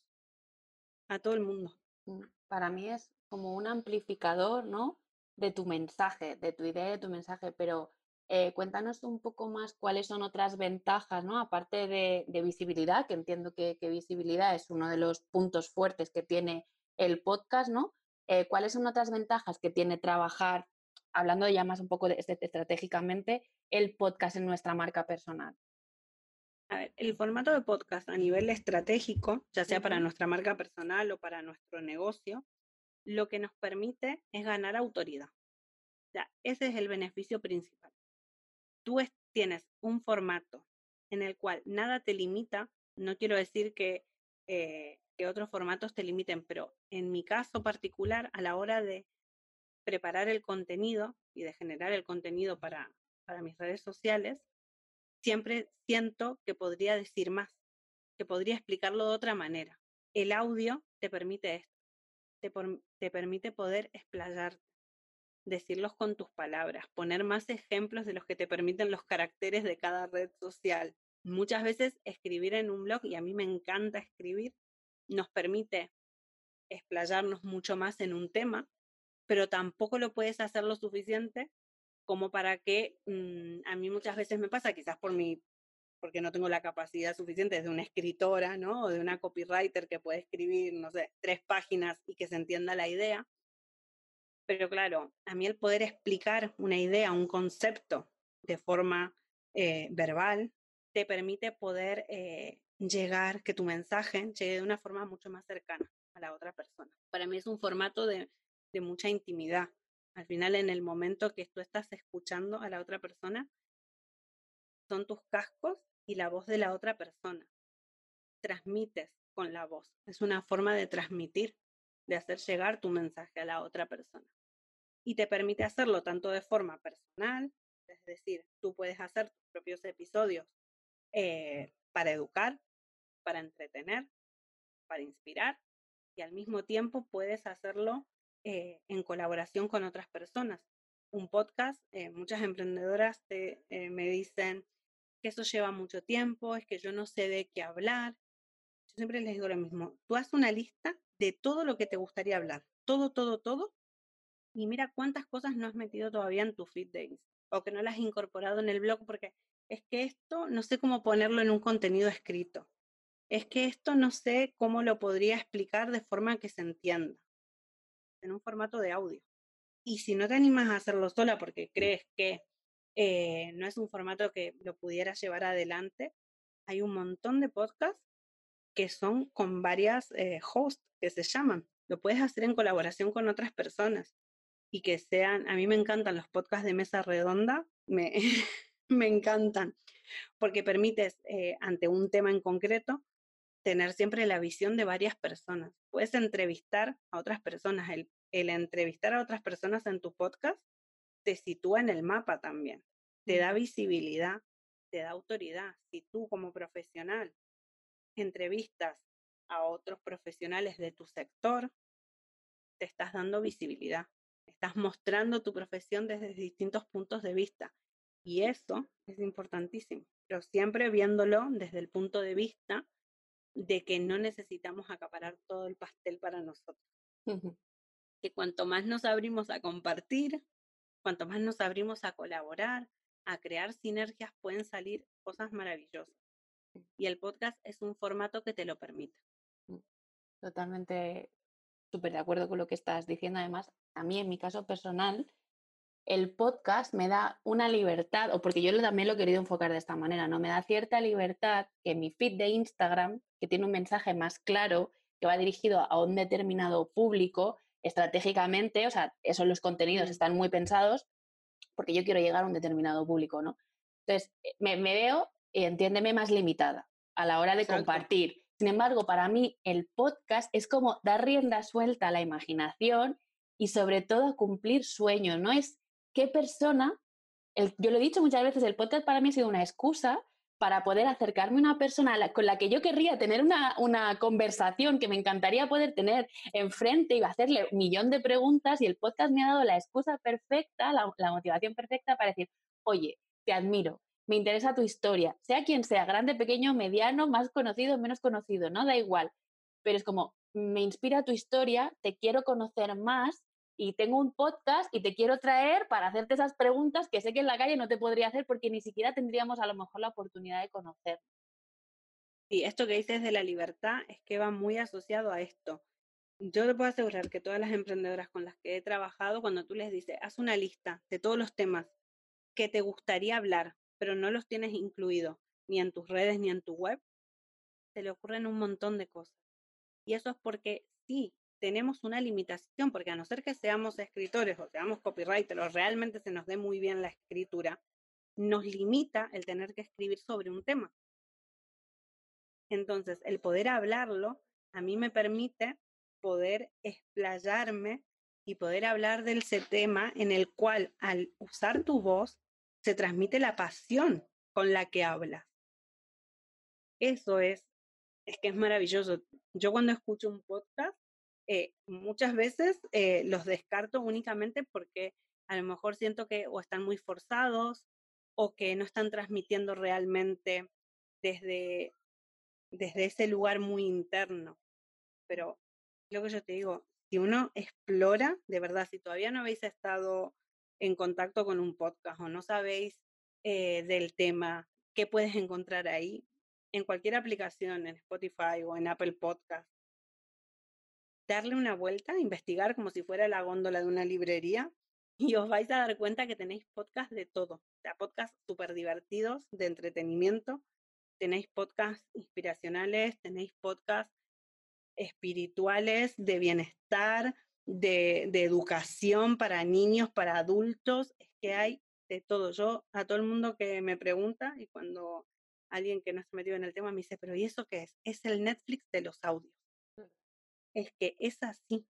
a todo el mundo. Mm, para mí es como un amplificador, ¿no? De tu mensaje, de tu idea, de tu mensaje, pero eh, cuéntanos un poco más cuáles son otras ventajas, ¿no? Aparte de, visibilidad, que entiendo que, visibilidad es uno de los puntos fuertes que tiene el podcast, ¿no? Eh, ¿Cuáles son otras ventajas que tiene trabajar, hablando ya más un poco de, estratégicamente, el podcast en nuestra marca personal? A ver, el formato de podcast a nivel estratégico, ya sea para nuestra marca personal o para nuestro negocio, lo que nos permite es ganar autoridad. O sea, ese es el beneficio principal. Tú tienes un formato en el cual nada te limita, no quiero decir que eh, que otros formatos te limiten, pero en mi caso particular, a la hora de preparar el contenido y de generar el contenido para, para mis redes sociales, siempre siento que podría decir más, que podría explicarlo de otra manera. El audio te permite esto, te, te permite poder explayarte, decirlos con tus palabras, poner más ejemplos de los que te permiten los caracteres de cada red social. Muchas veces escribir en un blog, y a mí me encanta escribir, nos permite explayarnos mucho más en un tema, pero tampoco lo puedes hacer lo suficiente como para que mm, a mí muchas veces me pasa, quizás por mi, porque no tengo la capacidad suficiente de una escritora, ¿no? O de una copywriter que puede escribir, no sé, tres páginas y que se entienda la idea. Pero claro, a mí el poder explicar una idea, un concepto de forma eh, verbal, te permite poder eh, llegar, que tu mensaje llegue de una forma mucho más cercana a la otra persona. Para mí es un formato de, de mucha intimidad. Al final, en el momento que tú estás escuchando a la otra persona, son tus cascos y la voz de la otra persona. Transmites con la voz. Es una forma de transmitir, de hacer llegar tu mensaje a la otra persona. Y te permite hacerlo tanto de forma personal, es decir, tú puedes hacer tus propios episodios eh, para educar, para entretener, para inspirar y al mismo tiempo puedes hacerlo eh, en colaboración con otras personas. Un podcast, eh, muchas emprendedoras me dicen que eso lleva mucho tiempo, es que yo no sé de qué hablar. yo siempre les digo lo mismo, tú haz una lista de todo lo que te gustaría hablar, todo, todo, todo, y mira cuántas cosas no has metido todavía en tu feed de o que no las has incorporado en el blog, porque es que esto no sé cómo ponerlo en un contenido escrito. Es que esto no sé cómo lo podría explicar de forma que se entienda, en un formato de audio. Y si no te animas a hacerlo sola porque crees que eh, no es un formato que lo pudieras llevar adelante, hay un montón de podcasts que son con varias eh, hosts que se llaman. Lo puedes hacer en colaboración con otras personas y que sean, a mí me encantan los podcasts de mesa redonda, me, me encantan, porque permites eh, ante un tema en concreto tener siempre la visión de varias personas. Puedes entrevistar a otras personas. El, el entrevistar a otras personas en tu podcast te sitúa en el mapa también, te da visibilidad, te da autoridad. Si tú como profesional entrevistas a otros profesionales de tu sector, te estás dando visibilidad, estás mostrando tu profesión desde distintos puntos de vista. Y eso es importantísimo, pero siempre viéndolo desde el punto de vista de que no necesitamos acaparar todo el pastel para nosotros. Que cuanto más nos abrimos a compartir, cuanto más nos abrimos a colaborar, a crear sinergias, pueden salir cosas maravillosas. Y el podcast es un formato que te lo permite. Mm, totalmente súper de acuerdo con lo que estás diciendo. Además, a mí en mi caso personal, el podcast me da una libertad, o porque yo también lo he querido enfocar de esta manera, ¿no? Me da cierta libertad que mi feed de Instagram, que tiene un mensaje más claro, que va dirigido a un determinado público, estratégicamente, o sea, esos los contenidos están muy pensados porque yo quiero llegar a un determinado público, ¿no? Entonces, eh, me, veo, entiéndeme, más limitada a la hora de compartir. Sin embargo, para mí el podcast es como dar rienda suelta a la imaginación y sobre todo a cumplir sueños, ¿no? Es qué persona, yo lo he dicho muchas veces, el podcast para mí ha sido una excusa para poder acercarme a una persona con la que yo querría tener una, una, conversación que me encantaría poder tener enfrente y hacerle un millón de preguntas y el podcast me ha dado la excusa perfecta, la, la motivación perfecta para decir, oye, te admiro, me interesa tu historia, sea quien sea, grande, pequeño, mediano, más conocido, menos conocido, no da igual, pero es como, me inspira tu historia, te quiero conocer más y tengo un podcast y te quiero traer para hacerte esas preguntas que sé que en la calle no te podría hacer porque ni siquiera tendríamos a lo mejor la oportunidad de conocer. Y esto que dices de la libertad es que va muy asociado a esto. Yo te puedo asegurar que todas las emprendedoras con las que he trabajado, cuando tú les dices, haz una lista de todos los temas que te gustaría hablar, pero no los tienes incluidos ni en tus redes ni en tu web, se le ocurren un montón de cosas. Y eso es porque sí, tenemos una limitación, porque a no ser que seamos escritores o seamos copywriters o realmente se nos dé muy bien la escritura, nos limita el tener que escribir sobre un tema. Entonces, el poder hablarlo a mí me permite poder explayarme y poder hablar de ese tema en el cual al usar tu voz se transmite la pasión con la que hablas. Eso es, es que es maravilloso. Yo cuando escucho un podcast, eh, muchas veces eh, los descarto únicamente porque a lo mejor siento que o están muy forzados o que no están transmitiendo realmente desde, desde ese lugar muy interno. Pero lo que yo te digo, si uno explora, de verdad, si todavía no habéis estado en contacto con un podcast o no sabéis eh, del tema, ¿qué puedes encontrar ahí? En cualquier aplicación, en Spotify o en Apple Podcast, darle una vuelta, investigar como si fuera la góndola de una librería y os vais a dar cuenta que tenéis podcasts de todo. Podcasts súper divertidos, de entretenimiento, tenéis podcasts inspiracionales, tenéis podcasts espirituales, de bienestar, de, de, educación para niños, para adultos, es que hay de todo. Yo a todo el mundo que me pregunta y cuando alguien que no se metido en el tema me dice, pero ¿y eso qué es? Es el Netflix de los audios es que es así.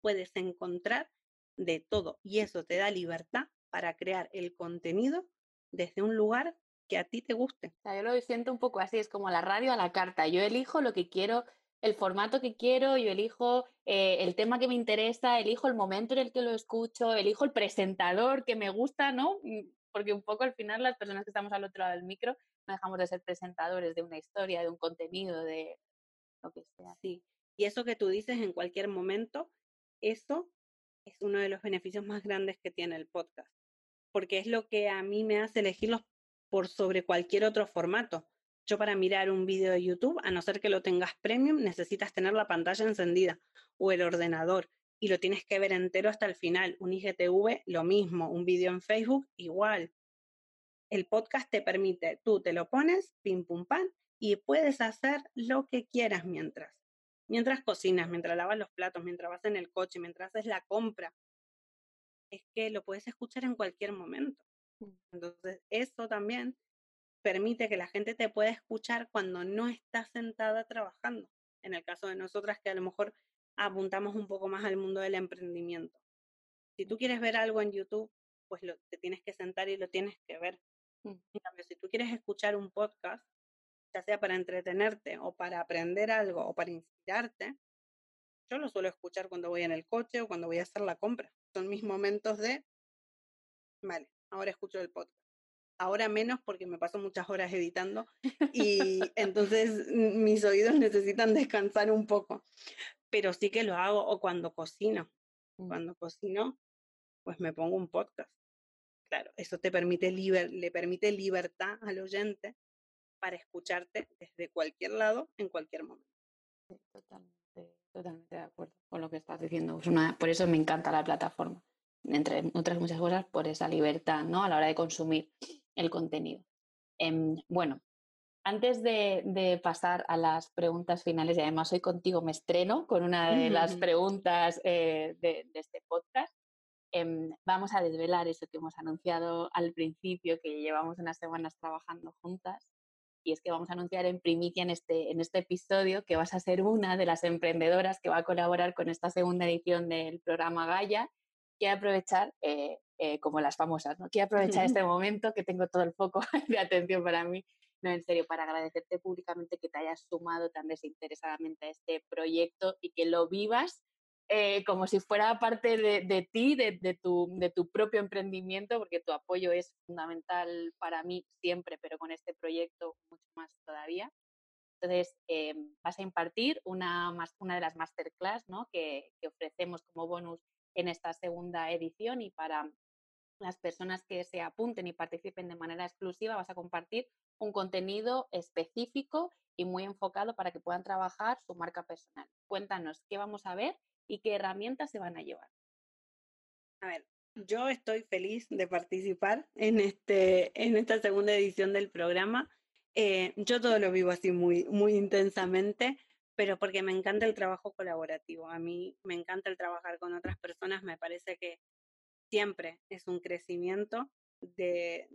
Puedes encontrar de todo y eso te da libertad para crear el contenido desde un lugar que a ti te guste. O sea, yo lo siento un poco así, es como la radio a la carta. Yo elijo lo que quiero, el formato que quiero, yo elijo eh, el tema que me interesa, elijo el momento en el que lo escucho, elijo el presentador que me gusta, ¿no? Mm, porque un poco al final las personas que estamos al otro lado del micro no dejamos de ser presentadores de una historia, de un contenido, de lo que sea. Sí, y eso que tú dices en cualquier momento, eso es uno de los beneficios más grandes que tiene el podcast, porque es lo que a mí me hace elegirlos por sobre cualquier otro formato. Yo para mirar un video de YouTube, a no ser que lo tengas premium, necesitas tener la pantalla encendida o el ordenador y lo tienes que ver entero hasta el final. Un IGTV, lo mismo. Un video en Facebook, igual. El podcast te permite, tú te lo pones, pim pum pam, y puedes hacer lo que quieras mientras. Mientras cocinas, mientras lavas los platos, mientras vas en el coche, mientras haces la compra. Es que lo puedes escuchar en cualquier momento. Mm. Entonces, eso también permite que la gente te pueda escuchar cuando no estás sentada trabajando. En el caso de nosotras, que a lo mejor apuntamos un poco más al mundo del emprendimiento. Si tú quieres ver algo en YouTube, pues lo, te tienes que sentar y lo tienes que ver. Mm. En cambio, si tú quieres escuchar un podcast, ya sea para entretenerte o para aprender algo o para inspirarte, yo lo suelo escuchar cuando voy en el coche o cuando voy a hacer la compra. Son mis momentos de, vale, ahora escucho el podcast. Ahora menos porque me paso muchas horas editando y entonces mis oídos necesitan descansar un poco pero sí que lo hago o cuando cocino. Mm. Cuando cocino, pues me pongo un podcast. Claro, eso te permite le permite libertad al oyente para escucharte desde cualquier lado, en cualquier momento. totalmente, totalmente de acuerdo con lo que estás diciendo. por eso me encanta la plataforma, entre otras muchas cosas, por esa libertad ¿no? a la hora de consumir el contenido. Em, bueno, antes de, pasar a las preguntas finales, y además hoy contigo me estreno con una de las preguntas eh, de, este podcast, em, vamos a desvelar eso que hemos anunciado al principio, que llevamos unas semanas trabajando juntas, y es que vamos a anunciar en primicia en este, en este episodio que vas a ser una de las emprendedoras que va a colaborar con esta segunda edición del programa Gaia. Quiero aprovechar, eh, eh, como las famosas, ¿no? quiero aprovechar este momento que tengo todo el foco de atención para mí no, en serio, para agradecerte públicamente que te hayas sumado tan desinteresadamente a este proyecto y que lo vivas eh, como si fuera parte de, ti, de, tu, de tu propio emprendimiento, porque tu apoyo es fundamental para mí siempre, pero con este proyecto mucho más todavía. Entonces, eh, vas a impartir una, una de las masterclass ¿no? que, que ofrecemos como bonus en esta segunda edición y para las personas que se apunten y participen de manera exclusiva vas a compartir un contenido específico y muy enfocado para que puedan trabajar su marca personal. Cuéntanos qué vamos a ver y qué herramientas se van a llevar. A ver, yo estoy feliz de participar en, este, en esta segunda edición del programa. Eh, yo todo lo vivo así muy, muy intensamente, pero porque me encanta el trabajo colaborativo. A mí me encanta el trabajar con otras personas, me parece que siempre es un crecimiento de,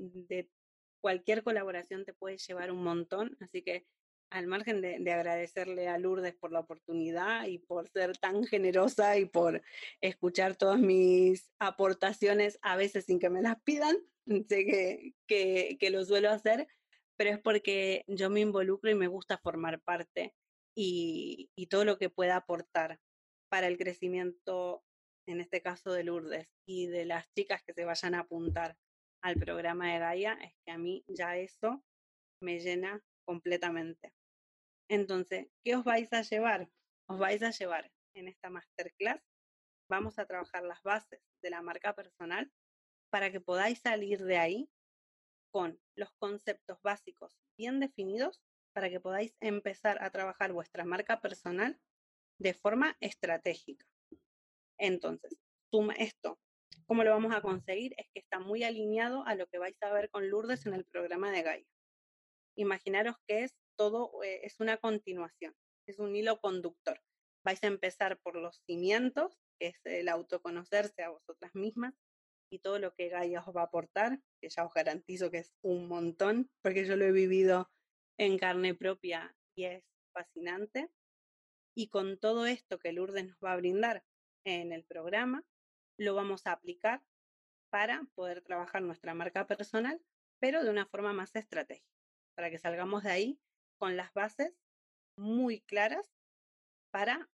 cualquier colaboración te puede llevar un montón, así que al margen de, agradecerle a Lourdes por la oportunidad y por ser tan generosa y por escuchar todas mis aportaciones, a veces sin que me las pidan, sé que, que, lo suelo hacer, pero es porque yo me involucro y me gusta formar parte y todo lo que pueda aportar para el crecimiento, en este caso de Lourdes, y de las chicas que se vayan a apuntar al programa de Gaia es que a mí ya eso me llena completamente. Entonces, ¿qué os vais a llevar? Os vais a llevar en esta masterclass, vamos a trabajar las bases de la marca personal para que podáis salir de ahí con los conceptos básicos bien definidos para que podáis empezar a trabajar vuestra marca personal de forma estratégica. Entonces, suma esto ¿Cómo lo vamos a conseguir? Es que está muy alineado a lo que vais a ver con Lourdes en el programa de Gaia. Imaginaros que es todo, eh, es una continuación, es un hilo conductor. Vais a empezar por los cimientos, que es el autoconocerse a vosotras mismas, y todo lo que Gaia os va a aportar, que ya os garantizo que es un montón, porque yo lo he vivido en carne propia y es fascinante. Y con todo esto que Lourdes nos va a brindar en el programa, lo vamos a aplicar para poder trabajar nuestra marca personal, pero de una forma más estratégica, para que salgamos de ahí con las bases muy claras para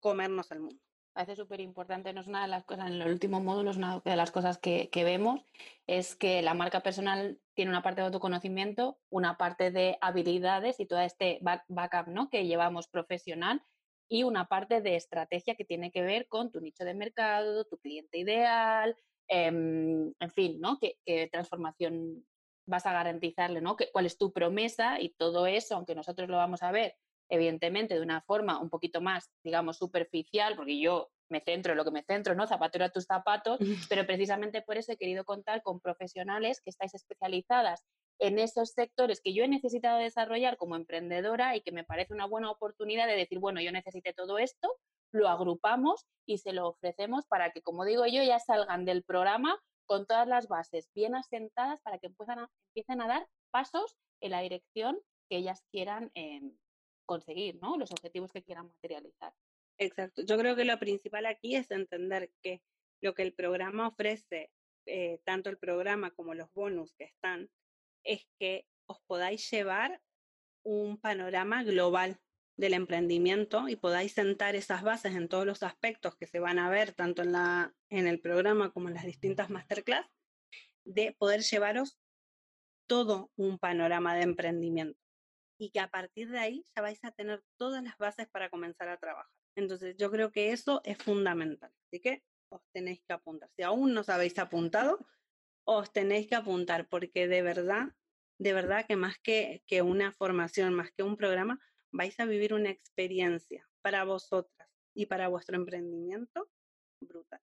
comernos el mundo. parece súper importante, no es una de las cosas, en el último módulo es una de las cosas que, vemos, es que la marca personal tiene una parte de autoconocimiento, una parte de habilidades y todo este backup ¿no? que llevamos profesional y una parte de estrategia que tiene que ver con tu nicho de mercado, tu cliente ideal, em, en fin, ¿no? ¿Qué, transformación vas a garantizarle, ¿no? ¿Cuál es tu promesa? Y todo eso, aunque nosotros lo vamos a ver evidentemente de una forma un poquito más, digamos, superficial, porque yo me centro en lo que me centro, ¿no? Zapatero a tus zapatos, pero precisamente por eso he querido contar con profesionales que estáis especializadas en esos sectores que yo he necesitado desarrollar como emprendedora y que me parece una buena oportunidad de decir, bueno, yo necesité todo esto, lo agrupamos y se lo ofrecemos para que, como digo yo, ya salgan del programa con todas las bases bien asentadas para que empiecen a, empiecen a dar pasos en la dirección que ellas quieran em, conseguir, ¿no? Los objetivos que quieran materializar. Exacto. Yo creo que lo principal aquí es entender que lo que el programa ofrece, eh, tanto el programa como los bonus que están, es que os podáis llevar un panorama global del emprendimiento y podáis sentar esas bases en todos los aspectos que se van a ver tanto en, la, en el programa como en las distintas masterclass, de poder llevaros todo un panorama de emprendimiento y que a partir de ahí ya vais a tener todas las bases para comenzar a trabajar. Entonces, yo creo que eso es fundamental. Así que os tenéis que apuntar. Si aún no os habéis apuntado, os tenéis que apuntar porque de verdad, de verdad que más que, que una formación, más que un programa, vais a vivir una experiencia para vosotras y para vuestro emprendimiento brutal.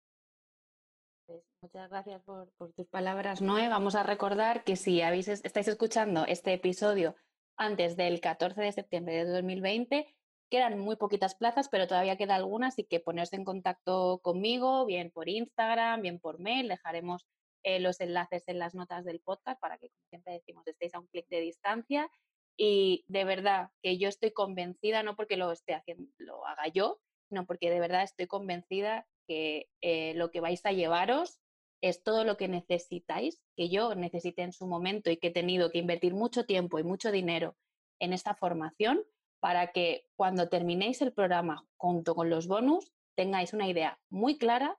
Pues muchas gracias por, tus palabras, Noé. Vamos a recordar que si habéis, estáis escuchando este episodio antes del 14 de septiembre de 2020. Quedan muy poquitas plazas, pero todavía queda algunas, así que poneros en contacto conmigo, bien por Instagram, bien por mail. Dejaremos eh, los enlaces en las notas del podcast para que, como siempre decimos, estéis a un clic de distancia. Y de verdad que yo estoy convencida, no porque lo esté haciendo, lo haga yo, sino porque de verdad estoy convencida que eh, lo que vais a llevaros es todo lo que necesitáis, que yo necesité en su momento y que he tenido que invertir mucho tiempo y mucho dinero en esta formación para que cuando terminéis el programa junto con los bonus tengáis una idea muy clara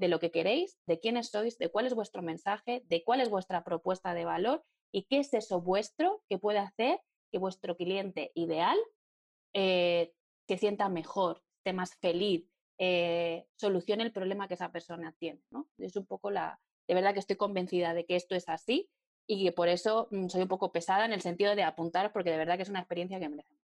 de lo que queréis, de quiénes sois, de cuál es vuestro mensaje, de cuál es vuestra propuesta de valor y qué es eso vuestro que puede hacer que vuestro cliente ideal eh, se sienta mejor, esté más feliz, eh, solucione el problema que esa persona tiene. ¿no? Es un poco la, de verdad que estoy convencida de que esto es así y que por eso mm, soy un poco pesada en el sentido de apuntar porque de verdad que es una experiencia que merece.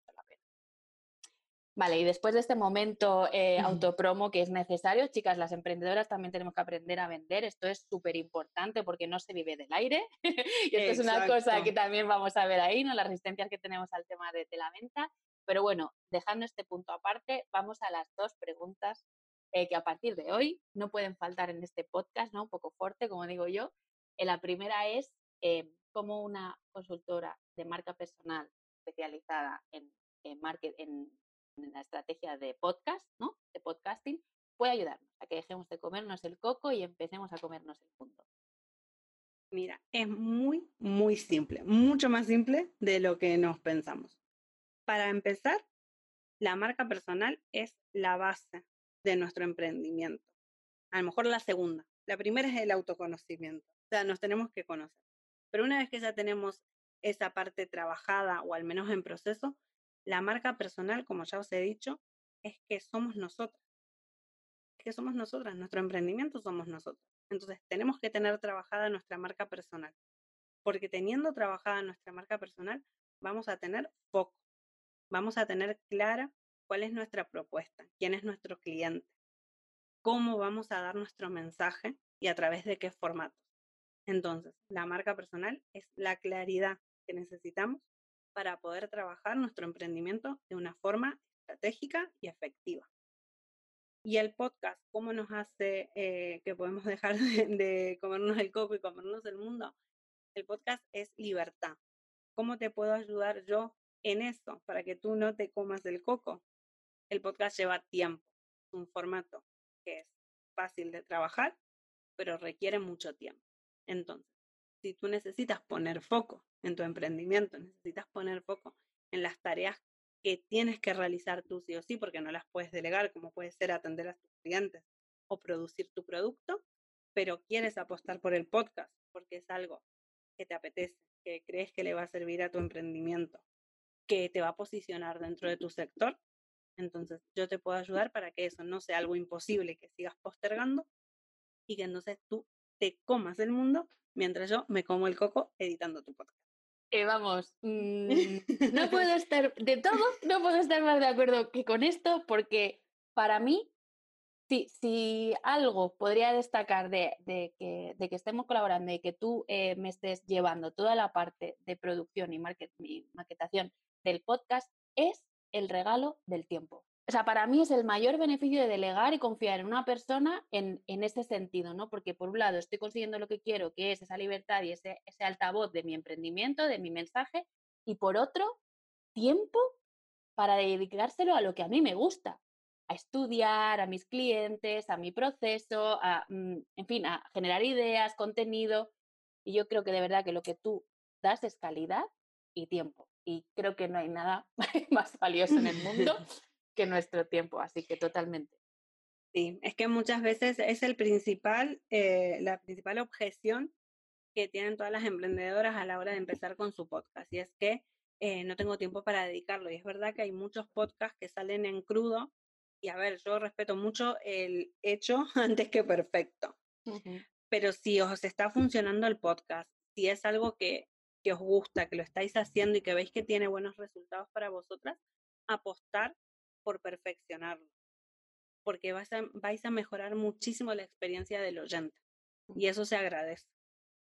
Vale, y después de este momento eh, autopromo que es necesario, chicas, las emprendedoras también tenemos que aprender a vender. Esto es súper importante porque no se vive del aire. y esto es una cosa que también vamos a ver ahí, ¿no? Las resistencias que tenemos al tema de la venta. Pero bueno, dejando este punto aparte, vamos a las dos preguntas eh, que a partir de hoy no pueden faltar en este podcast, ¿no? Un poco fuerte, como digo yo. Eh, la primera es eh, cómo una consultora de marca personal especializada en, en, en, la estrategia de podcast, ¿no? De podcasting, puede ayudarnos a que dejemos de comernos el coco y empecemos a comernos el mundo. Mira, es muy, muy simple, mucho más simple de lo que nos pensamos. Para empezar, la marca personal es la base de nuestro emprendimiento. A lo mejor la segunda. La primera es el autoconocimiento. O sea, nos tenemos que conocer. Pero una vez que ya tenemos esa parte trabajada o al menos en proceso, la marca personal, como ya os he dicho, es que somos nosotras. Que somos nosotras, nuestro emprendimiento somos nosotros. Entonces, tenemos que tener trabajada nuestra marca personal. Porque teniendo trabajada nuestra marca personal, vamos a tener foco vamos a tener clara cuál es nuestra propuesta, quién es nuestro cliente, cómo vamos a dar nuestro mensaje y a través de qué formatos. Entonces, la marca personal es la claridad que necesitamos para poder trabajar nuestro emprendimiento de una forma estratégica y efectiva. Y el podcast, ¿cómo nos hace eh, que podemos dejar de comernos el coco y comernos el mundo? El podcast es libertad. ¿Cómo te puedo ayudar yo en eso para que tú no te comas el coco. El podcast lleva tiempo, un formato que es fácil de trabajar, pero requiere mucho tiempo. Entonces, si tú necesitas poner foco en tu emprendimiento, necesitas poner foco en las tareas que tienes que realizar tú sí o sí, porque no las puedes delegar, como puede ser atender a tus clientes o producir tu producto, pero quieres apostar por el podcast porque es algo que te apetece, que crees que le va a servir a tu emprendimiento, que te va a posicionar dentro de tu sector. Entonces, yo te puedo ayudar para que eso no sea algo imposible que sigas postergando y que entonces tú te comas el mundo mientras yo me como el coco editando tu podcast. Eh, vamos, mm, no puedo estar, de todo, no puedo estar más de acuerdo que con esto, porque para mí, si, si algo podría destacar de, de, que, de que estemos colaborando y que tú eh, me estés llevando toda la parte de producción y, market, y maquetación del podcast, es el regalo del tiempo o sea, para mí es el mayor beneficio de delegar y confiar en una persona en, en ese sentido, ¿no? Porque por un lado estoy consiguiendo lo que quiero, que es esa libertad y ese, ese altavoz de mi emprendimiento, de mi mensaje, y por otro, tiempo para dedicárselo a lo que a mí me gusta, a estudiar, a mis clientes, a mi proceso, a, mm, en fin, a generar ideas, contenido. Y yo creo que de verdad que lo que tú das es calidad y tiempo. Y creo que no hay nada más valioso en el mundo que nuestro tiempo, así que totalmente. Sí, es que muchas veces es el principal, eh, la principal objeción que tienen todas las emprendedoras a la hora de empezar con su podcast, y es que eh, no tengo tiempo para dedicarlo. Y es verdad que hay muchos podcasts que salen en crudo, y a ver, yo respeto mucho el hecho antes que perfecto. Pero si os está funcionando el podcast, si es algo que, que os gusta, que lo estáis haciendo y que veis que tiene buenos resultados para vosotras, apostar por perfeccionarlo, porque vais a, vais a mejorar muchísimo la experiencia del oyente y eso se agradece.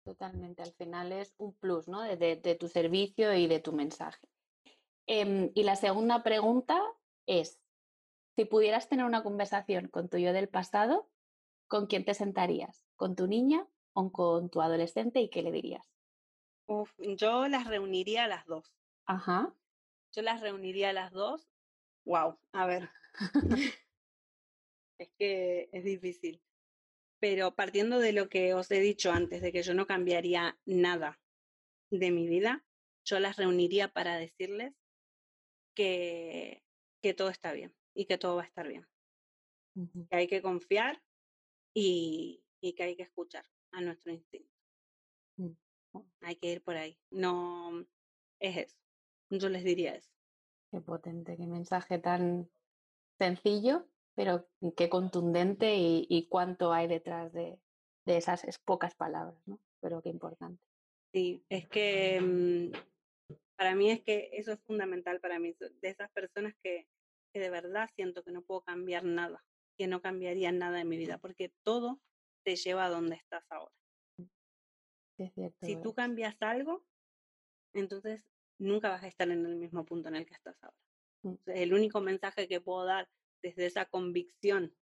Totalmente, al final es un plus ¿no? de, de, tu servicio y de tu mensaje. Eh, y la segunda pregunta es, si pudieras tener una conversación con tu yo del pasado, ¿con quién te sentarías? ¿Con tu niña o con tu adolescente y qué le dirías? Uf, yo las reuniría a las dos. Ajá. Yo las reuniría a las dos Wow, a ver. es que es difícil. Pero partiendo de lo que os he dicho antes, de que yo no cambiaría nada de mi vida, yo las reuniría para decirles que, que todo está bien y que todo va a estar bien. Que hay que confiar y, y, que hay que escuchar a nuestro instinto. Mm. Hay que ir por ahí. No es eso. Yo les diría eso. Qué potente, qué mensaje tan sencillo, pero qué contundente y, cuánto hay detrás de, esas pocas palabras, ¿no? Pero qué importante. Sí, es que mm, para mí es que eso es fundamental para mí, de esas personas que, que de verdad siento que no puedo cambiar nada, que no cambiaría nada en mi vida, porque todo te lleva a donde estás ahora. si tú cambias algo, entonces nunca vas a estar en el mismo punto en el que estás ahora. Mm. El único mensaje que puedo dar desde esa convicción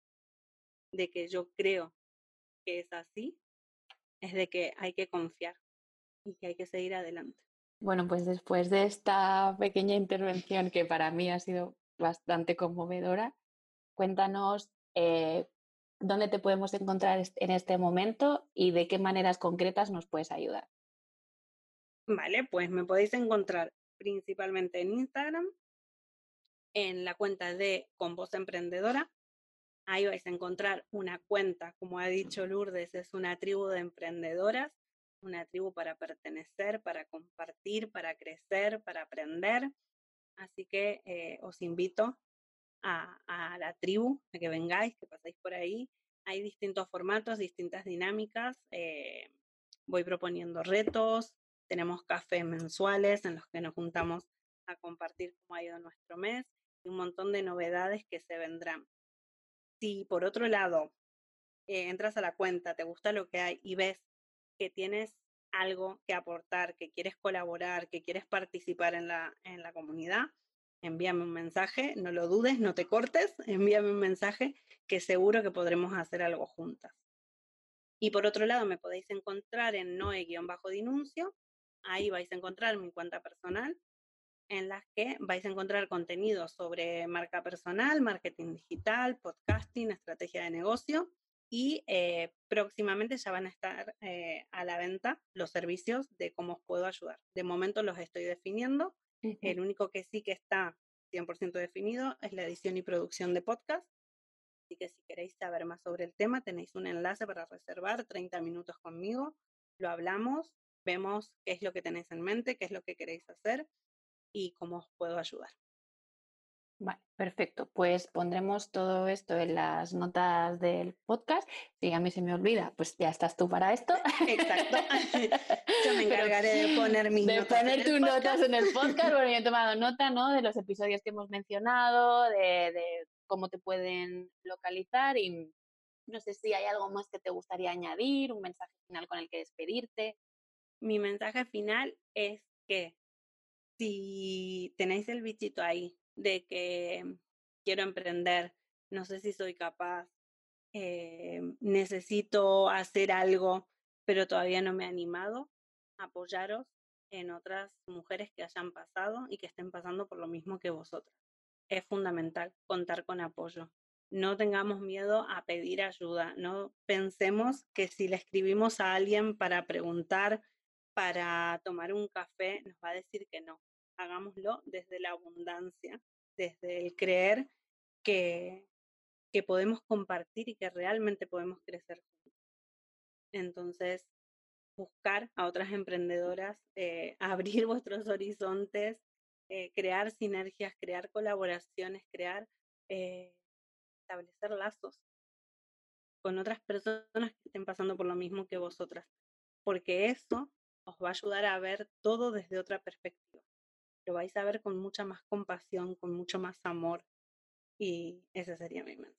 de que yo creo que es así, es de que hay que confiar y que hay que seguir adelante. Bueno, pues después de esta pequeña intervención que para mí ha sido bastante conmovedora, cuéntanos eh, dónde te podemos encontrar en este momento y de qué maneras concretas nos puedes ayudar. Vale, pues me podéis encontrar principalmente en Instagram, en la cuenta de Con Voz Emprendedora. Ahí vais a encontrar una cuenta, como ha dicho Lourdes, es una tribu de emprendedoras, una tribu para pertenecer, para compartir, para crecer, para aprender. Así que eh, os invito a, la tribu, a que vengáis, que pasáis por ahí. Hay distintos formatos, distintas dinámicas. Eh, voy proponiendo retos, tenemos cafés mensuales en los que nos juntamos a compartir cómo ha ido nuestro mes y un montón de novedades que se vendrán. Si por otro lado eh, entras a la cuenta, te gusta lo que hay y ves que tienes algo que aportar, que quieres colaborar, que quieres participar en la, en la comunidad, envíame un mensaje, no lo dudes, no te cortes, envíame un mensaje que seguro que podremos hacer algo juntas. Y por otro lado, me podéis encontrar en noe-dinuncio Ahí vais a encontrar mi cuenta personal, en las que vais a encontrar contenido sobre marca personal, marketing digital, podcasting, estrategia de negocio y eh, próximamente ya van a estar eh, a la venta los servicios de cómo os puedo ayudar. De momento los estoy definiendo. El único que sí que está 100% definido, es la edición y producción de podcast. Así que si queréis saber más sobre el tema, tenéis un enlace para reservar 30 minutos conmigo. Lo hablamos, vemos qué es lo que tenéis en mente, qué es lo que queréis hacer y cómo os puedo ayudar. Vale, perfecto. Pues pondremos todo esto en las notas del podcast. Si a mí se me olvida, pues ya estás tú para esto. Exacto. Yo me encargaré de poner mis de poner tus notas en el podcast. Bueno, yo he tomado nota, ¿no? De los episodios que hemos mencionado, de, de cómo te pueden localizar y no sé si hay algo más que te gustaría añadir, un mensaje final con el que despedirte. Mi mensaje final es que si tenéis el bichito ahí de que quiero emprender, no sé si soy capaz, eh, necesito hacer algo, pero todavía no me he animado, apoyaros en otras mujeres que hayan pasado y que estén pasando por lo mismo que vosotras. Es fundamental contar con apoyo. No tengamos miedo a pedir ayuda. No pensemos que si le escribimos a alguien para preguntar, para tomar un café, nos va a decir que no hagámoslo desde la abundancia, desde el creer que, que podemos compartir y que realmente podemos crecer. Entonces, buscar a otras emprendedoras, eh, abrir vuestros horizontes, eh, crear sinergias, crear colaboraciones, crear, eh, establecer lazos con otras personas que estén pasando por lo mismo que vosotras, porque eso os va a ayudar a ver todo desde otra perspectiva lo vais a ver con mucha más compasión, con mucho más amor. Y ese sería mi mensaje.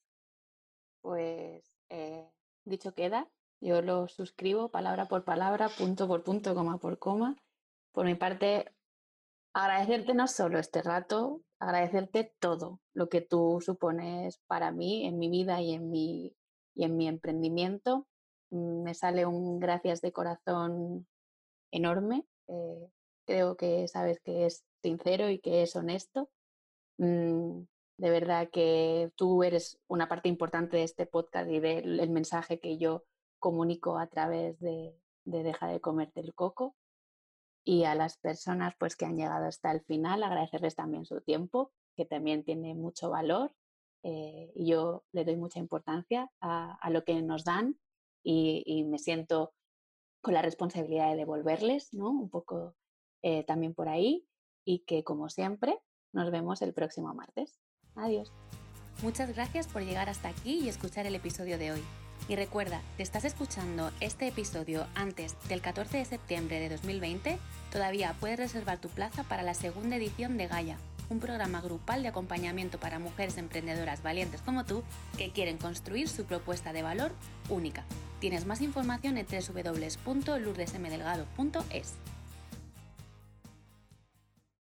Pues eh, dicho queda, yo lo suscribo palabra por palabra, punto por punto, coma por coma. Por mi parte, agradecerte no solo este rato, agradecerte todo lo que tú supones para mí, en mi vida y en mi, y en mi emprendimiento. Mm, me sale un gracias de corazón enorme. Eh, creo que sabes que es sincero y que es honesto. Mm, de verdad que tú eres una parte importante de este podcast y del mensaje que yo comunico a través de, Deja de comerte el coco. Y a las personas pues, que han llegado hasta el final, agradecerles también su tiempo, que también tiene mucho valor. Eh, y yo le doy mucha importancia a, lo que nos dan y, me siento con la responsabilidad de devolverles, ¿no? Un poco eh, también por ahí y que como siempre nos vemos el próximo martes. Adiós. Muchas gracias por llegar hasta aquí y escuchar el episodio de hoy. Y recuerda, si estás escuchando este episodio antes del 14 de septiembre de 2020, todavía puedes reservar tu plaza para la segunda edición de Gaia, un programa grupal de acompañamiento para mujeres emprendedoras valientes como tú que quieren construir su propuesta de valor única. Tienes más información en www.lourdesmdelgado.es.